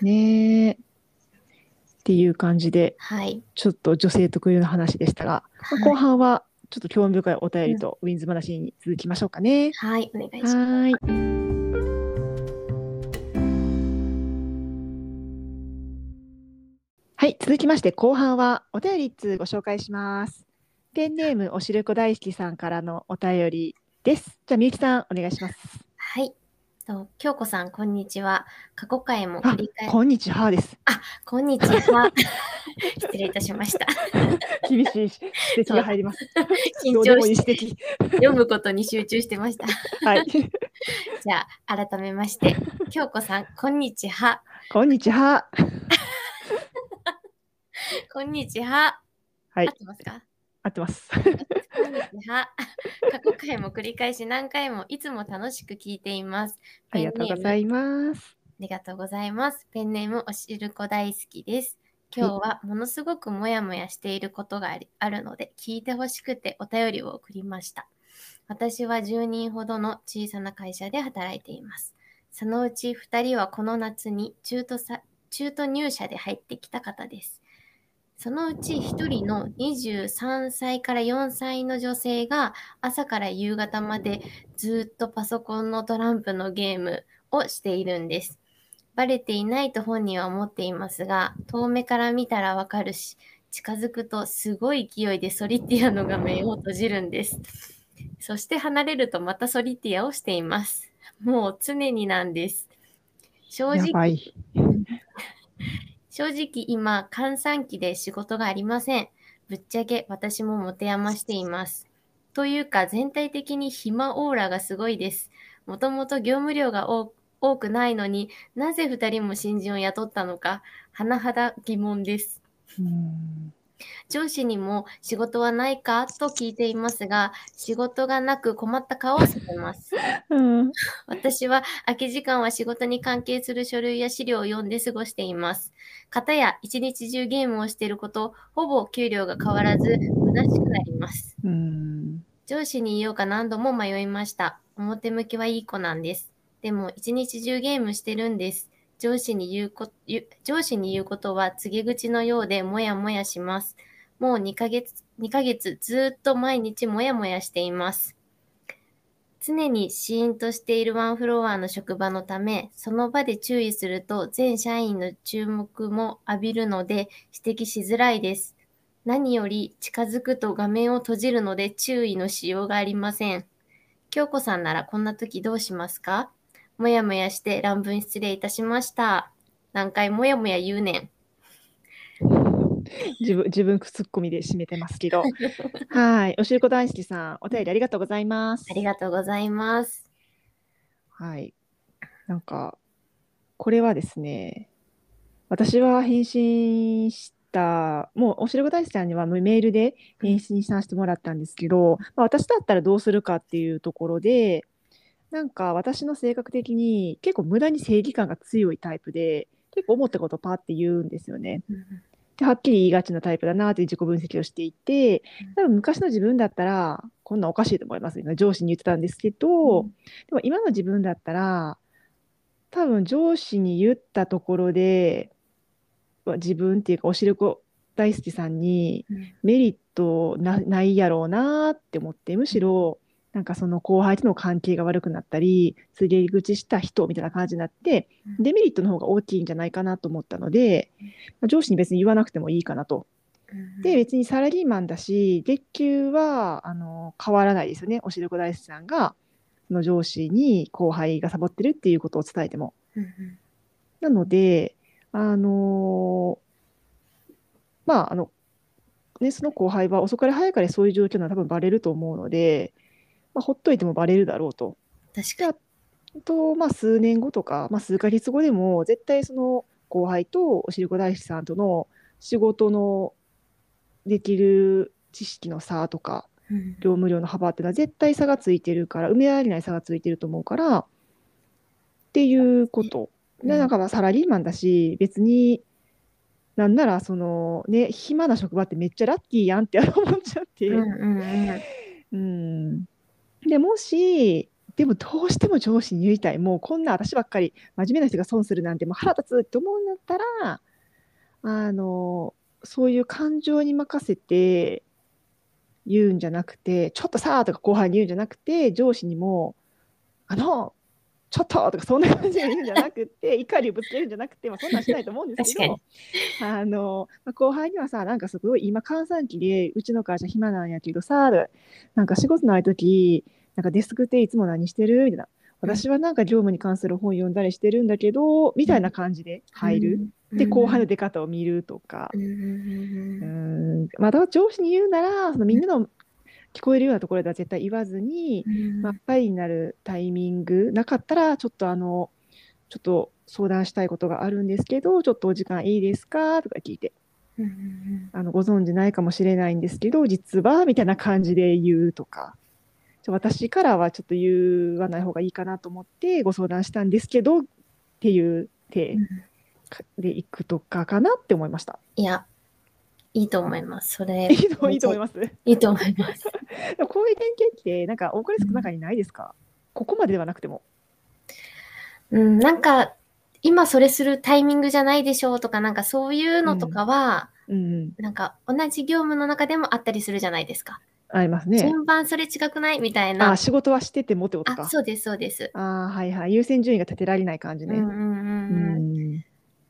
ねえ。っていう感じで、はい。ちょっと女性特有の話でしたが、まあ後半はちょっと興味深いお便りとウィンズ話に続きましょうかね。はい、お願いします。はーい。はい、続きまして後半はお便り一通ご紹介します。ペンネームおしるこ大好きさんからのお便りです。じゃあみゆきさんお願いします。はい。と京子さん、こんにちは。過去回もあ繰り返、こんにちはです。こんにちは。失礼いたしました。厳しい指摘が入ります。緊張して。読むことに集中してました。はい。じゃあ、改めまして、京子さん、こんにちは。こんにちは。こんにちは。はい合っ、てますか？合ってます。は。過去回も繰り返し何回もいつも楽しく聞いています。ありがとうございます。ありがとうございます。ペンネームおしるこ大好きです。今日はものすごくもやもやしていることがあるので聞いてほしくてお便りを送りました。私は10人ほどの小さな会社で働いています。そのうち2人はこの夏に中途さ中途入社で入ってきた方です。そのうち1人の23歳から4歳の女性が朝から夕方までずっとパソコンのトランプのゲームをしているんです。バレていないと本人は思っていますが、遠目から見たらわかるし、近づくとすごい勢いでソリティアの画面を閉じるんです。そして離れるとまたソリティアをしています。もう常になんです。正直、正直今、閑散期で仕事がありません。ぶっちゃけ私も持て余しています。というか全体的に暇オーラがすごいです。もともと業務量が多くないのになぜ2人も新人を雇ったのか、甚だ疑問です。うん上司にも仕事はないかと聞いていますが、仕事がなく困った顔をされます。うん私は空き時間は仕事に関係する書類や資料を読んで過ごしています。方や一日中ゲームをしていること、ほぼ給料が変わらず虚しくなります。うん上司に言おうか何度も迷いました。表向きはいい子なんです。でも一日中ゲームしてるんです。上司に言うこ上司に言うことは告げ口のようでもやもやします。もう2ヶ月、2ヶ月ずっと毎日もやもやしています。常にシーンとしているワンフロアの職場のため、その場で注意すると全社員の注目も浴びるので指摘しづらいです。何より近づくと画面を閉じるので注意のしようがありません。京子さんならこんな時どうしますか？もやもやして乱文失礼いたしました。何回もやもや言うねん。自分自分ツッコミで締めてますけど。はい。おしるこ大好きさん、お便りありがとうございます。ありがとうございます。はい。なんか、これはですね、私は返信した、もうおしるこ大好きさんにはメールで返信させてもらったんですけど、まあ、私だったらどうするかっていうところで、なんか私の性格的に結構無駄に正義感が強いタイプで、結構思ったことパーって言うんですよね。ではっきり言いがちなタイプだなって自己分析をしていて多分昔の自分だったらこんなんおかしいと思います上司に言ってたんですけど、でも今の自分だったら多分上司に言ったところで自分っていうかおしるこ大好きさんにメリットなないやろうなって思ってむしろなんかその後輩との関係が悪くなったり告げ口した人みたいな感じになってデメリットの方が大きいんじゃないかなと思ったので上司に別に言わなくてもいいかなと。で別にサラリーマンだし月給はあの変わらないですよね。おしるこ大好きさんがその上司に後輩がサボってるっていうことを伝えても。なのであのまああのね、その後輩は遅かれ早かれそういう状況なら多分バレると思うので、まあ、ほっといてもバレるだろうと。確かに。と、まあ、数年後とか、まあ、数ヶ月後でも絶対その後輩とおしるこ大師さんとの仕事のできる知識の差とか、うん、業務量の幅っていうのは絶対差がついてるから埋められない差がついてると思うからっていうこと。でなんかまあサラリーマンだし別になんならそのね暇な職場ってめっちゃラッキーやんって思っちゃって、うん、うん、でもしでもどうしても上司に言いたい。もうこんな私ばっかり真面目な人が損するなんてもう腹立つって思うんだったらあのそういう感情に任せて言うんじゃなくてちょっとさーとか後輩に言うんじゃなくて上司にもあのちょっととかそんな感じで言うんじゃなくて 怒りをぶつけるんじゃなくて、まあ、そんなんしないと思うんですけどあの、まあ、後輩にはさなんかすごい今閑散期でうちの会社暇なんやけどさなんか仕事ない時なんかデスクっていつも何してる？みたいな。私はなんか業務に関する本読んだりしてるんだけど、みたいな感じで入る。うん、で後輩の出方を見るとか、うん、また上司に言うならそのみんなの聞こえるようなところでは絶対言わずに、うん、まあ、パイになるタイミングなかったらちょっとあのちょっと相談したいことがあるんですけどちょっとお時間いいですか？とか聞いて、うん、あのご存じないかもしれないんですけど実はみたいな感じで言うとか私からはちょっと言わない方がいいかなと思ってご相談したんですけどっていう手でいくとかかなって思いました。いやいいと思います。それ。いいと思います。いいと思います。こういう典型って、なんか、オークレスクの中にないですか、ここまでではなくても。うん、なんか、今それするタイミングじゃないでしょうとか、なんかそういうのとかは、うん、うん、なんか同じ業務の中でもあったりするじゃないですか。ありますね。順番それ違くない？みたいな。あ、仕事はしててもってことか。そうです、そうです。あはいはい。優先順位が立てられない感じね。うんうんうん。うん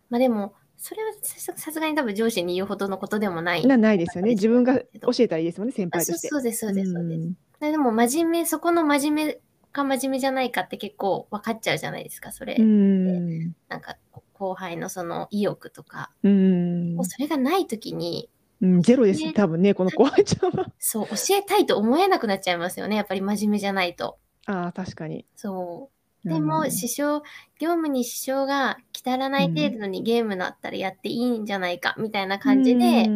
まあでも、それはさすがに多分上司に言うほどのことでもない。なないですよね。自分が教えたらいいですもんね、先輩として。そうです、そうです、そうです。でも真面目、そこの真面目か真面目じゃないかって結構分かっちゃうじゃないですか、それ。うんなんか後輩のその意欲とか。うんもうそれがないときに、うん、ゼロです、多分ね、この後輩ちゃんは。そう、教えたいと思えなくなっちゃいますよね、やっぱり真面目じゃないと。ああ、確かに。そう。でも、支障、業務に支障が来たらない程度にゲームだったらやっていいんじゃないか、みたいな感じで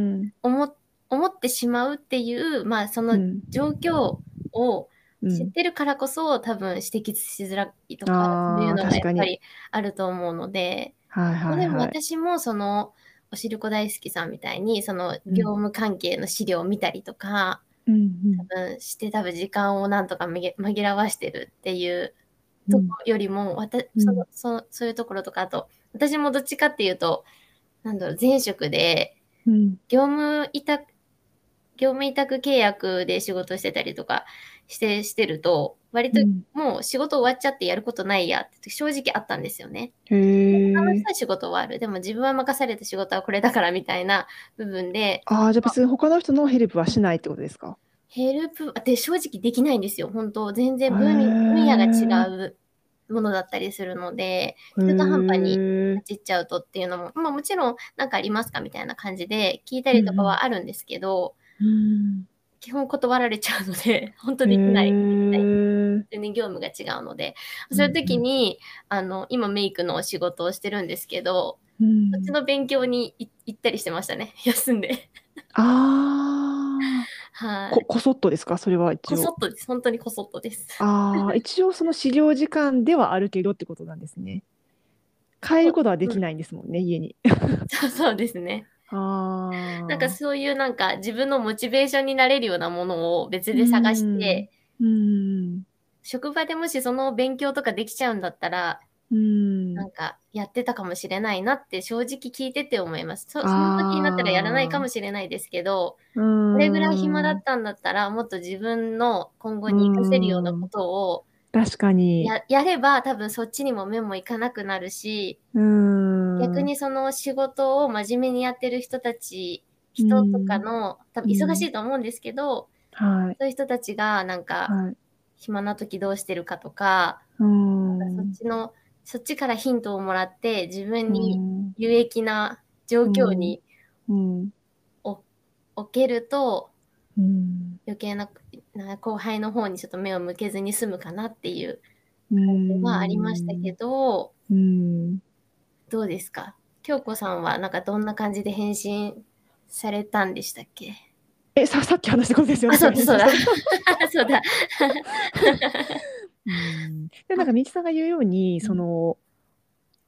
思、思ってしまうっていう、まあ、その状況を知ってるからこそ、多分指摘しづらいとか、そういうのがやっぱりあると思うので、はいはいはい、でも私もその、おしるこ大好きさんみたいに、その業務関係の資料を見たりとか、うん、多分して多分時間をなんとか紛らわしてるっていうとこよりも、わたそのそそういうところとか、あと、私もどっちかっていうと、なんだろう、前職で、業務委託、業務委託契約で仕事してたりとかしてしてると、割ともう仕事終わっちゃってやることないやって正直あったんですよね。へ楽しい仕事はある。でも自分は任された仕事はこれだからみたいな部分で。ああ、じゃあ別に他の人のヘルプはしないってことですか？ヘルプって正直できないんですよ。本当全然分分野が違うものだったりするので、中途半端に立ちっちゃうとっていうのも、まあもちろん何かありますかみたいな感じで聞いたりとかはあるんですけど、基本断られちゃうので、本当にできない。全然業務が違うので、そういう時に、あの、今メイクのお仕事をしてるんですけど、そっちの勉強に行ったりしてましたね、休んで。ああ。はい。こ、こそっとですか？それは一こそっとです。本当にこそっとです。ああ、一応その始業時間ではあるけどってことなんですね。帰ることはできないんですもんね、家に。そうそうですね。あなんかそういうなんか自分のモチベーションになれるようなものを別で探して、うん。職場でもしその勉強とかできちゃうんだったら、うん。なんかやってたかもしれないなって正直聞いてて思います。そその時になったらやらないかもしれないですけど、ここれぐらい暇だったんだったら、もっと自分の今後に活かせるようなことを確かに。ややれば多分そっちにも目もいかなくなるし、うん。逆にその仕事を真面目にやってる人たち、人とかの、多分忙しいと思うんですけど、はい。そういう人たちがなんかはい。暇な時どうしてるかとか、うん。そっちの、そっちからヒントをもらって自分うにん有益な状況にうん。置けると、うん。余計なな後輩の方にちょっと目を向けずに済むかなっていううん。のはありましたけど、うん。どうですか？京子さんはなんかどんな感じで返信されたんでしたっけ？え、さ、さっき話したことですよね。あ、そうだそうだ。そうだ。うん。でなんか道さんが言うように、うん。その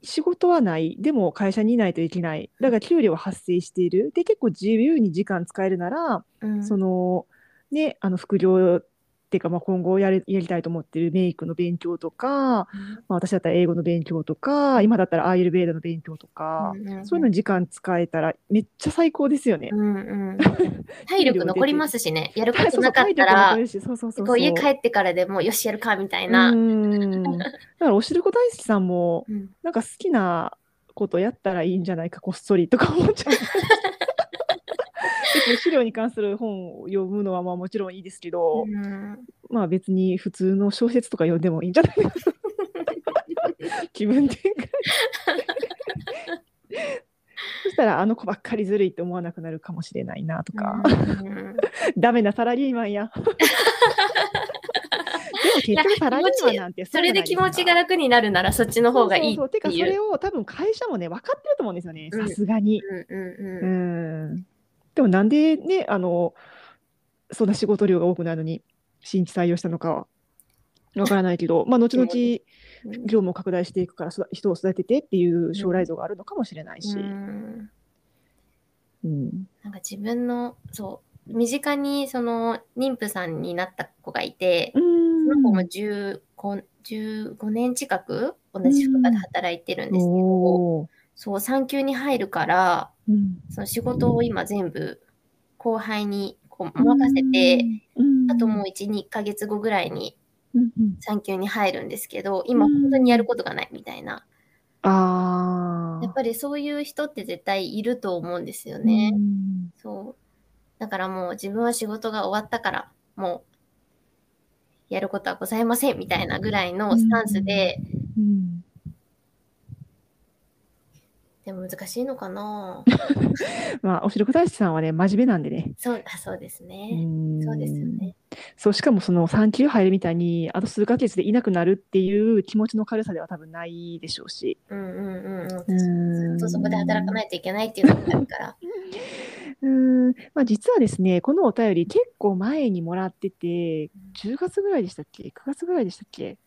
仕事はないでも会社にいないといけない。だから給料は発生している。で結構自由に時間使えるなら、うん。そのねあの副業っていうか、まあ、今後やりやりたいと思ってるメイクの勉強とか、まあ、私だったら英語の勉強とか今だったらアーユルベーダの勉強とか、うんうんそういうのに時間使えたらめっちゃ最高ですよね。うんうん、体力残りますしね、やることなかったら家帰ってからでもよしやるかみたいな。うん。だからおしるこ大好きさんもうん。なんか好きなことやったらいいんじゃないかこっそりとか思っちゃう。資料に関する本を読むのはまあもちろんいいですけど、うん。まあ別に普通の小説とか読んでもいいんじゃないか。な 気分転換。そしたらあの子ばっかりずるいって思わなくなるかもしれないなとか、うん。ダメなサラリーマンや。でも結局サラリーマンなんてそれで気持ちが楽になるならそっちの方がいいそうてか。それを多分会社もね分かってると思うんですよね。うんさすがに。うんうんううん。んでもなんでねあのそんな仕事量が多くないのに新規採用したのかはわからないけど、まあ、後々業務を拡大していくからそ人を育ててっていう将来像があるのかもしれないし。うん。うん。なんか自分のそう身近にその妊婦さんになった子がいて、うその子もん 15, 15年近く同じ職場で働いてるんですけど、そう産休に入るからうん。その仕事を今全部後輩にこう任せて、うん。あともう12ヶ月後ぐらいに産休に入るんですけど今うん。本当にやることがないみたいな、あー。やっぱりそういう人って絶対いると思うんですよね。うん。そう。だからもう自分は仕事が終わったから、もうやることはございませんみたいなぐらいのスタンスで、うんでも難しいのかな まあ、おしるこ大師さんはね、真面目なんでね。そう、あそうですうね。んそうですよね。そう、しかもその産休入るみたいに、あと数ヶ月でいなくなるっていう気持ちの軽さでは多分ないでしょうし。うんうんうんうん。うんずっとそこで働かないといけないっていうのがあるから。うん、まあ、実はですね、このお便り結構前にもらってて、10月ぐらいでしたっけ ?9 月ぐらいでしたっけ？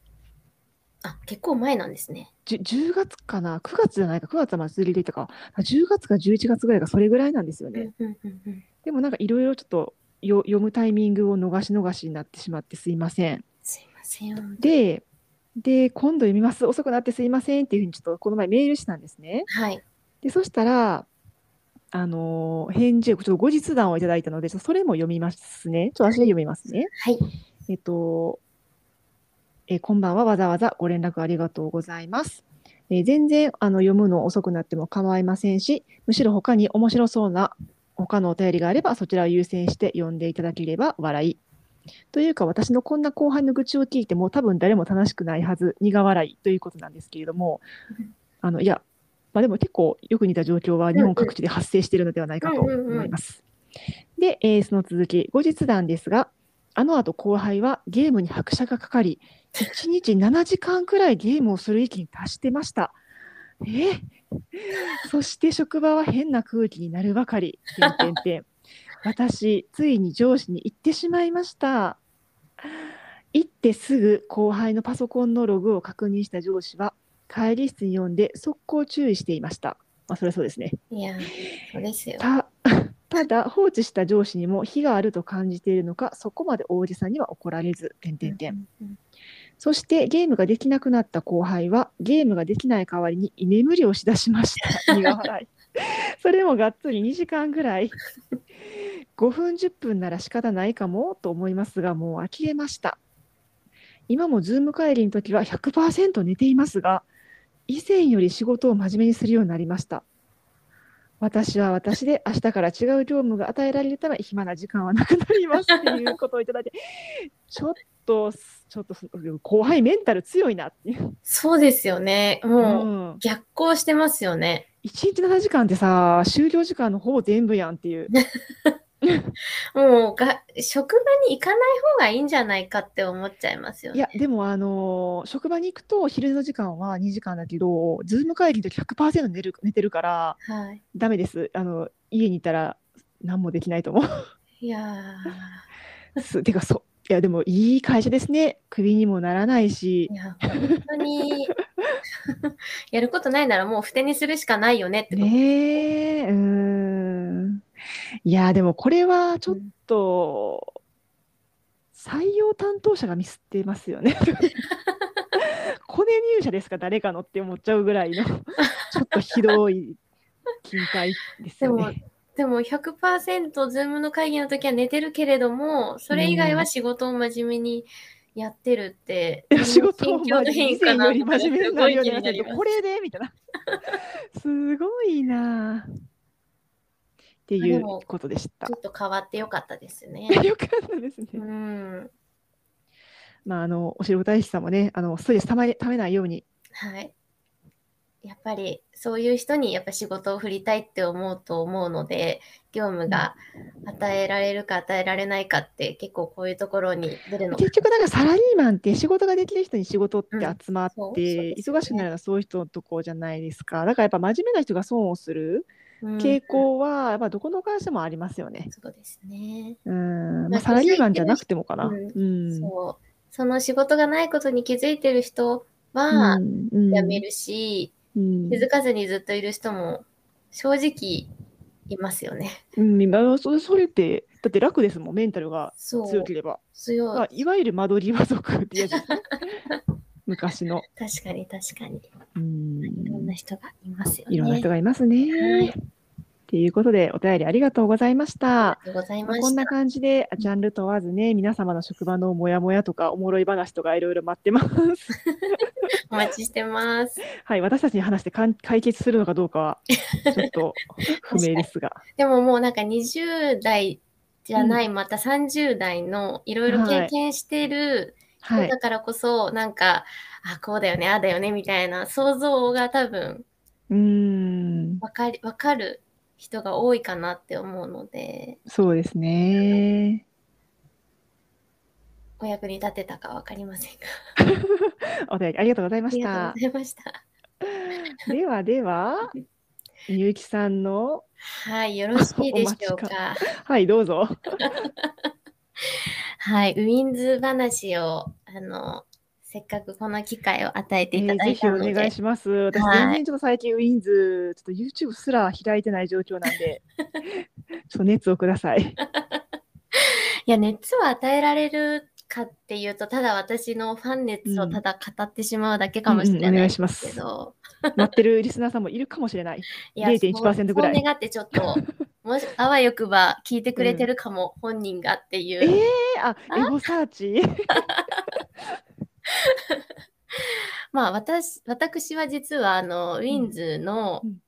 あ、結構前なんですね。じゅ ?10 月かな ?9 月じゃないか ?9 月はまあ続けていたか。10月か11月ぐらいがそれぐらいなんですよね。でもなんかいろいろちょっとよ読むタイミングを逃し逃しになってしまってすいません。すいません。で、で、今度読みます。遅くなってすいませんっていうふうにちょっとこの前メールしたんですね。はい。で、そしたら、あのー返事を、ちょっと後日談をいただいたので、それも読みますね。ちょっと私で読みますね。はい。えっと、えーこんばんは。わざわざご連絡ありがとうございます。えー全然あの読むの遅くなっても構いませんし、むしろ他に面白そうな他のお便りがあれば、そちらを優先して読んでいただければ笑い。というか、私のこんな後輩の愚痴を聞いても、多分誰も楽しくないはず、苦笑いということなんですけれども、あのいや、まあ、でも結構よく似た状況は日本各地で発生しているのではないかと思います。で、えーその続き、後日談ですが、あの後後輩はゲームに拍車がかかり、1日7時間くらいゲームをする域に達してました。え？ーそして職場は変な空気になるばかり。てんてんてん私、ついに上司に行ってしまいました。行ってすぐ後輩のパソコンのログを確認した上司は、会議室に呼んで速攻注意していました。まあ、それはそうですね。いや、そうですよ。たただ放置した上司にも非があると感じているのかそこまで王子さんには怒られず点点点うんそしてゲームができなくなった後輩はゲームができない代わりに居眠りをしだしました。苦笑い。それもがっつり2時間ぐらい。5分10分なら仕方ないかもと思いますがもう呆れました。今もズーム帰りの時は100%寝ていますが以前より仕事を真面目にするようになりました私は私で明日から違う業務が与えられるため暇な時間はなくなりますっていうことをいただいて ちょっとちょっと後輩メンタル強いなっていう、そうですよね。もう、うん、逆行してますよね。1日7時間ってさ終了時間のほぼ全部やんっていう もうが、職場に行かない方がいいんじゃないかって思っちゃいますよね。いやでもあのー職場に行くと昼の時間は2時間だけどズーム会議の時100%寝る寝てるからはい。ダメです。あの家にいたら何もできないと思う。いや すてかそう。いやでもいい会社ですね。クビにもならないし。ー、いや、本当に、やることないならもうふてにするしかないよねってこと。ねえ。うーんいやでもこれはちょっと採用担当者がミスってますよね。コネ入社ですか誰かのって思っちゃうぐらいのちょっとひどい勤怠ですよね。でも100%ズームの会議の時は寝てるけれども、それ以外は仕事を真面目にやってるって、いや仕事を心境の以変化な前より真面目になるようになってこれでみたいな。すごいなっていうことでしたちょ。っと変わってよかったですね。よかったですね。うん。まあ、あの、お城大師さんもね、あの、ストレスたまためないように、はい。やっぱりそういう人にやっぱ仕事を振りたいって思うと思うので、業務が与えられるか与えられないかって結構こういうところに出るのか結局、なんかサラリーマンって仕事ができる人に仕事ってうん集まって、忙しくなるのはそういう人のとこじゃないですか。だからやっぱ真面目な人が損をするうん傾向は、やっぱどこの会社もありますよね。そうですね。うん。まあまあ、サラリーマンじゃなくてもかな。ううんん。そう。その仕事がないことに気づいてる人は辞めるし、うん気づかずにずっといる人も正直いますよね。うん、今それそれって、だって楽ですもん、メンタルが。強ければ。強い。まあ、いわゆる間取り和族ってやつですね。昔の。確かに確かに。うんいろんな人がいますよね。いろんな人がいますね。はいっていうことで、お便りありがとうございました。まあ、ました。こんな感じで、ジャンル問わずね、皆様の職場のモヤモヤとか、おもろい話とかいろいろ待ってます。お待ちしてます。はい、私たちに話してかん解決するのかどうかは、ちょっと不明ですが。でももうなんか20代じゃない、また30代のいろいろ経験してるはい人だ。からこそ、なんか、あ、こうだよね、ああだよね、みたいな想像が多分うーん、わかり、わかる人が多いかなって思うので、そうですね。お役に立てたかわかりませんが。お便りありがとうございまありがしたとうご。ざいました。ではでは、みゆきさんの、はい、よろしいでしょうお待ちか。はい、どうぞ。はい、ウィンズ話を、あの、せっかくこの機会を与えていただえーぜひおいたので、願いします。私、はい全然ちょっと最近、ウィンズ、ちょっと YouTube すら開いてない状況なんで、ちょっと熱をください。いや、熱を与えられるかっていうと、ただ私のファン熱をただ語ってしまうだけかもしれうんうんおないです願いしますけど、待ってるリスナーさんもいるかもしれない。いや、0.1%ぐらい願ってちょっと、もし、あわよくば聞いてくれてるかも、本人がっていえう。ー、あ、エゴサーチ。まあ、私、私は実は、あの、ウィンズの、うん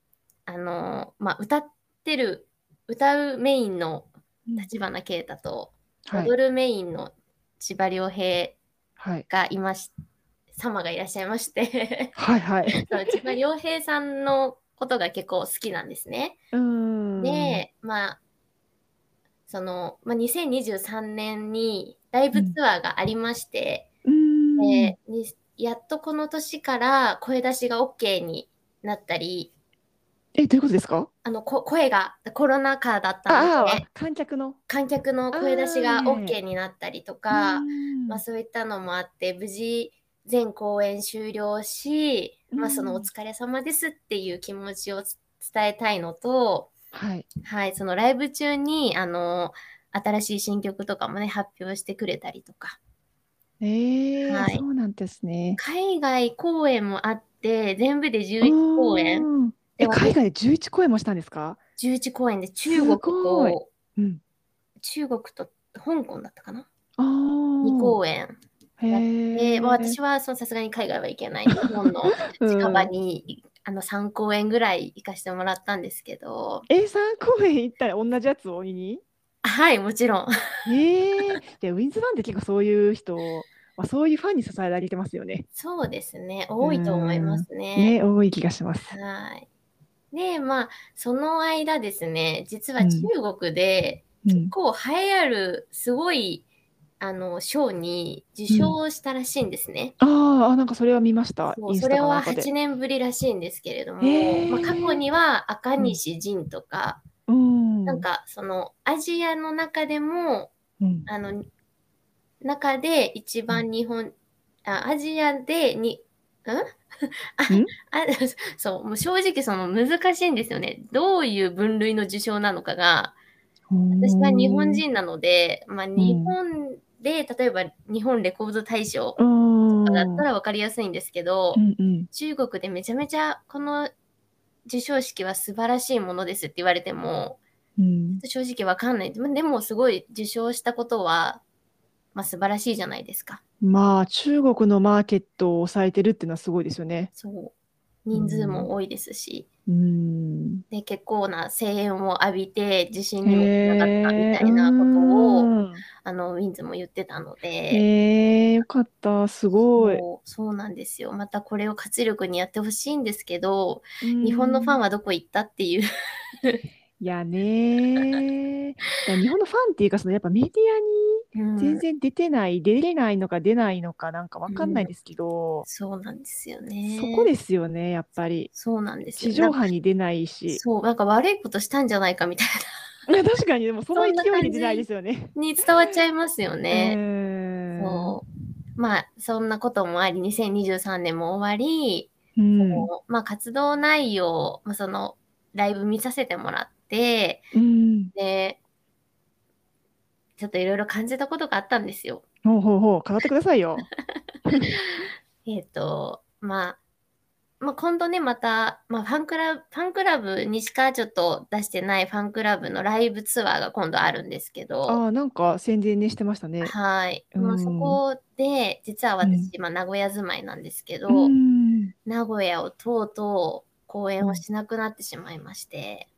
あの、まあ、歌ってる、歌うメインの立花啓太と、はい踊。るメインの千葉良平はい。がいまし、様がいらっしゃいまして、はい。はい。千葉良平さんのことが結構好きなんですね。うーん。で、まあ、その、まあ、2023年にライブツアーがありまして、うーん。でにやっとこの年から声出しが OK になったり、え、どういうことですか？あのこ声がコロナ禍だったので、、観客の？観客の声出しが OK になったりとか、まあ、そういったのもあって、無事全公演終了し、まあ、そのお疲れ様ですっていう気持ちを伝えたいのと、はい。はい、そのライブ中に、あの、新しい新曲とかもね、発表してくれたりとか、ええはいそうなんですね。海外公演もあって、全部で11公演、うんえ、で海外で11公演もしたんですか？11公演で中国と、うん。中国と香港だったかな？ああ。?2 公演。へえ。で、まあ、私はそのさすがに海外は行けない。日本の 近場に、あの3公演ぐらい行かせてもらったんですけど、え、3公演行ったら同じやつを見にはい、もちろん。ええで、ウィンズファンって結構そういう人、まあ、そういうファンに支えられてますよね。そうですね。多いと思いますね。ね、多い気がします。はい。で、まあ、その間ですね、実はうん中国で、うん。こう、栄えある、すごい、あの、賞に受賞したらしいんですね。あーあ、なんかそれは見ました？そうそれはタかなんかで。8年ぶりらしいんですけれども、まあ、過去には赤西仁とか、うん。なんかそのアジアの中でも、うん、あの、中で一番日本、あアジアでに、ん？あん？あ そう、もう正直その難しいんですよね。どういう分類の受賞なのかが、私は日本人なので、まあ日本で、例えば日本レコード大賞うん。だったら分かりやすいんですけど、うんうん。中国でめちゃめちゃこの授賞式は素晴らしいものですって言われても、うん。正直わかんない。でもでもすごい受賞したことは、まあ素晴らしいじゃないですか。まあ、中国のマーケットを抑えてるっていうのはすごいですよね。そう。人数も多いですし、うん。で結構な声援を浴びて自信にもつながったみたいなことを、うんあの、ウィンズも言ってたので、へえ、よかった。すごい。そうなんですよ。またこれを活力にやってほしいんですけど、日日本のファンは。はどこ行ったっていう。いやね日本のファンっていうか、そのやっぱメディアに全然出てない、出れないのか出ないのかなんかわかんないですけど、そうなんですよね。そこですよね、やっぱり。そうなんですよ。地上波に出ないし。そう、なんか悪いことしたんじゃないかみたいいや 確かに、でもその勢いで出ないですよね。なに伝わっちゃいますよね。ねそう。まあ、そんなこともあり、2023年も終わり、うん。まあ、活動内容、まあ、その、ライブ見させてもらって、うん。で、ちょっといろいろ感じたことがあったんですよ。ほうほうほう、語ってくださいよ。えっ、と、まあ、まあ、今度ね、また、まあ、ファンクラブ、ファンクラブにしかちょっと出してないファンクラブのライブツアーが今度あるんですけど、ああ、なんか宣伝ねしてましたね。はい。うんもうそこで、実は私、今、名古屋住まいなんですけど、うん。名古屋をとうとう公演をしなくなってしまいまして、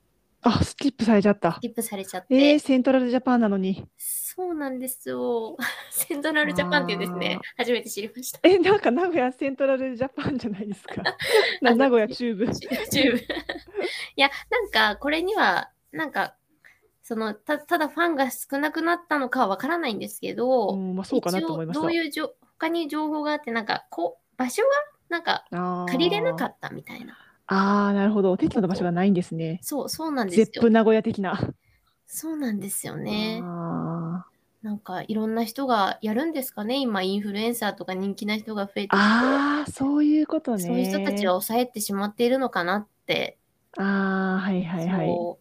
あ、スキップされちゃったス。キップされちゃって、えー、セントラルジャパンなのに。そうなんですよ。セントラルジャパンっていうんですね。初めて知りました。え、なんか名古屋セントラルジャパンじゃないですか。な名古屋中部。中部。いや、なんか、これには、なんか、そのたただファンが少なくなったのかはわからないんですけど、うん、まあそうかなと思いました。一応どういうじょ他に情報があって、なんか、こう、場所が、なんか、借りれなかっったみたいな。た。ああー、なるほど。適度な場所がないんですね。そう、そうなんですよゼップ。名古屋的な。そうなんですよね。なんか、いろんな人がやるんですかね。今、インフルエンサーとか人気な人が増えてきて、あー、そういうことね。そういう人たちを抑えてしまっているのかなって。ああ、はいはいはい。そう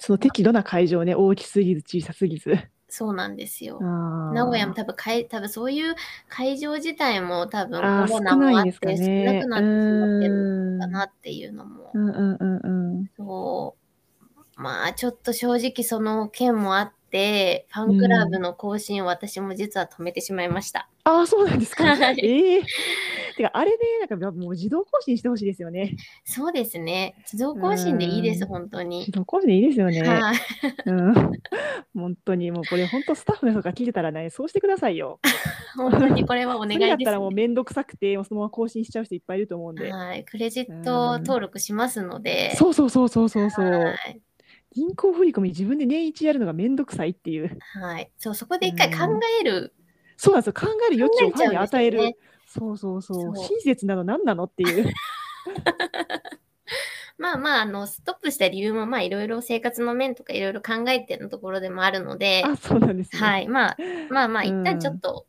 その適度な会場ね、大きすぎず小さすぎず。そうなんですよ。名古屋も多分かい、多分そういう会場自体も多分コロナもあって少ね。なくなってしまってるかなっていうのも、んうんうんうん。そう。まあちょっと正直その件もあって、ファンクラブの更新を私も実は止めてしまいました。ああ、そうなんですか？はいええてか、あれね、なんかもう自動更新してほしいですよね。そうですね。自動更新でいいです、うん本当に自。動更新でいいですよね。はい。うん。本当に、もうこれ、本当スタッフの人が聞いてたらね、そうしてくださいよ。本当にこれはおそ願いです、れだったらもうめんどくさくて、もうそのまま更新しちゃう人いっぱいいると思うんで。はい。クレジット登録しますので。そうそうそうそうそうそう。はい。銀行振り込み自分で年一やるのがめんどくさいっていう。はい。そう、そこで一回考える。そうなんですよ。考える余地をファンに与える。ねそうそうそう。親切なの何なのっていう。まあまあ、あの、ストップした理由も、まあ、いろいろ生活の面とかいろいろ考えてのところでもあるので、あ、そうなんですね。はい。まあ、まあまあ、うん一旦ちょっと、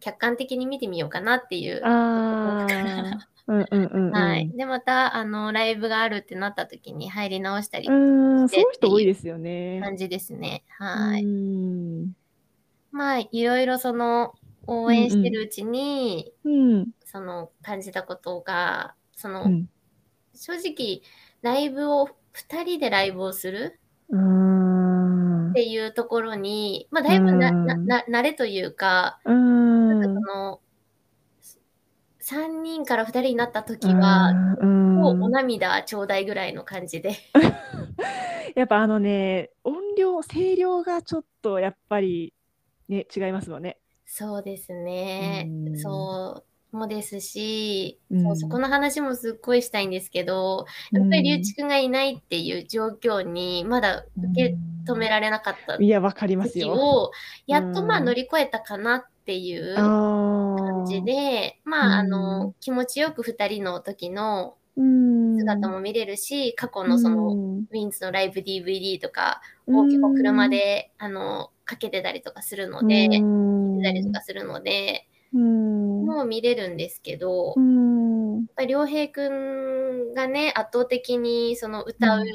客観的に見てみようかなっていう。ああ。うんうんうんうん。はい。で、また、あの、ライブがあるってなった時に入り直したりうん、そういう人多いですよね。感じですね。はい。うん。まあ、いろいろその、応援してるうちに、うん。その、感じたことが、その、うん。正直、ライブを、二人でライブをするうんっ。ていうところに、まあ、だいぶな、うんな、な、慣れというか、うん。その、3人から2人になった時は、うんもうお涙ちょうだいぐらいの感じで。やっぱあのね、音量、声量がちょっとやっぱりね、違いますよね。そうですねう。んそうもですし、うんそうそこの話もすっごいしたいんですけど、やっぱり龍一くんがいないっていう状況にまだ受け止められなかったいや、わかります時よ。を、やっとまあうん乗り越えたかなっていうあ感じで、まああうのん、気持ちよく2人の時のうん、姿も見れるし、過去のその、うんウィンズのライブ DVD とかを結構車で、あの、かけてたりとかするので、うん。見てたりとかするので、うん。もう見れるんですけど、うやっんぱり良平くんがね、圧倒的にその歌う、じ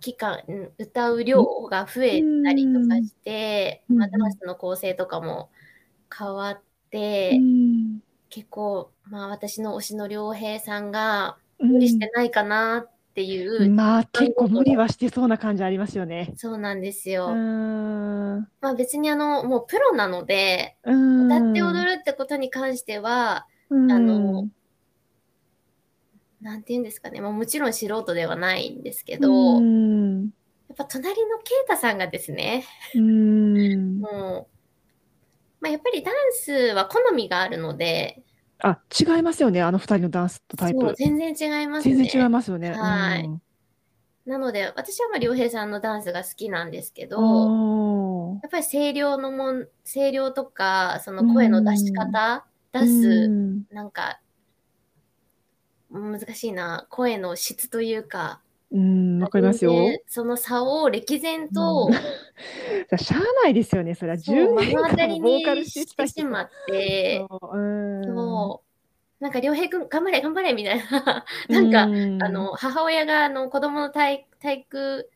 期間、うん歌う量が増えたりとかして、うん。まあ、ダンスの構成とかも変わって、うん結構、まあ私の推しの良平さんが無理してないかなっていう、まあ結構無理はしてそうな感じありますよね。そうなんですうよ。ん。まあ別にあの、もうプロなので、うん。歌って踊るってことに関しては、うん。あのなんて言うんですかね、まあ、もちろん素人ではないんですけど、やうん。っぱ隣のケイタさんがですね、うん。もう、まあ、やっぱりダンスは好みがあるので、あ違いますよね。あの二人のダンスとタイそうプ。全然違いますね。全然違いますよね。はい。うん。なので、私はまあ良平さんのダンスが好きなんですけど、やっぱり声量のもん、声量とか、その声の出し方、出す、うん。なんか、難しいな、声の質というか、うん、わかりますよ。その差を歴然と、しゃあないですよね、それは。そう10目年間もボーカルにしてきしまって、そう。なんか良平くん頑張れ頑張れみたいな、なんか、うんあの、母親があの子供の体体育、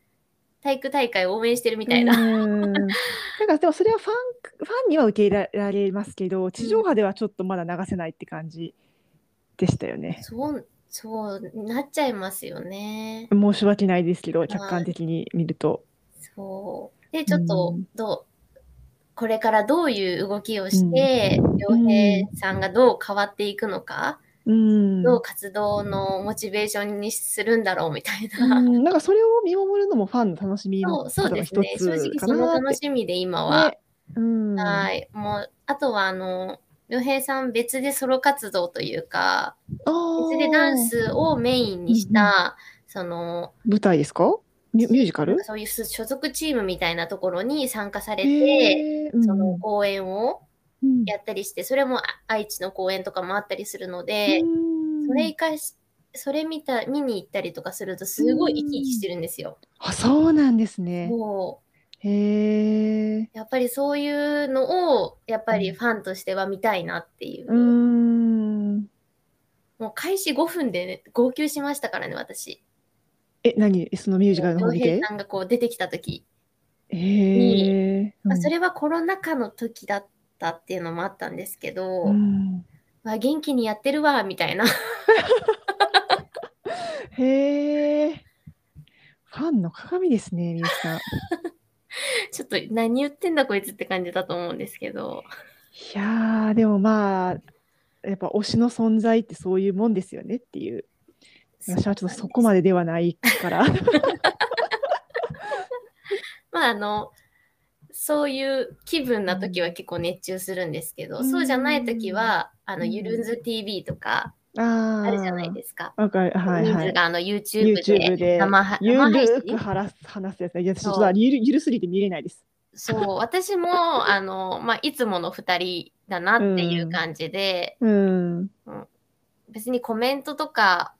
体育大会を応援してるみたいな。うん。なんかでもそれはファンファンには受け入れられますけど、地上波ではちょっとまだ流せないって感じでしたよね。そう、そうなっちゃいますよね。申し訳ないですけど、客観的に見ると。そう。で、ちょっとうん、どう、これからどういう動きをして、うん良平さんがどう変わっていくのか、うんどう活動のモチベーションにするんだろうみたいな。うんなんかそれを見守るのもファンの楽しみのそうそうですね。正直その。楽しみで今は。ねうんはい。もう、あとはあの、良平さん別でソロ活動というか、別でダンスをメインにした、その、舞台ですか？ミュージカル？そういう所属チームみたいなところに参加されて、その公演をうん。やったりして、それもあ愛知の公演とかもあったりするので、うん。それ生かし、それ見た、見に行ったりとかすると、すごい生き生きしてるんですよ。あそうなんですね。もへえ。う、やっぱりそういうのを、やっぱりファンとしては見たいなっていう。う。もう開始5分で、ね、号泣しましたからね、私。え、何？そのミュージカルの方見て？さんがこう出てきた時、へえ。まあ、それはコロナ禍の時だったっていうのもあったんですけど、うんまあ、元気にやってるわ、みたいな。へえ。ファンの鏡ですね、みゆきさん。い ちょっと何言ってんだこいつって感じだと思うんですけど。やー、でもまあ、やっぱ推しの存在ってそういうもんですよねっていう。私はちょっとそこまでではないから。まああの、そういう気分な時は結構熱中するんですけど、うんそうじゃない時は、あの、うんゆるんず TV とかああるじゃないですか。わかる。はいはい。人数があの YouTube YouTube でで生はゆ生配るく信話す話すやつね。いや、ちょっそうとゆるゆるすぎて見れないです。そう、私も、あの、まあ、いつもの二人だなっていう感じで、うん。別にコメントとか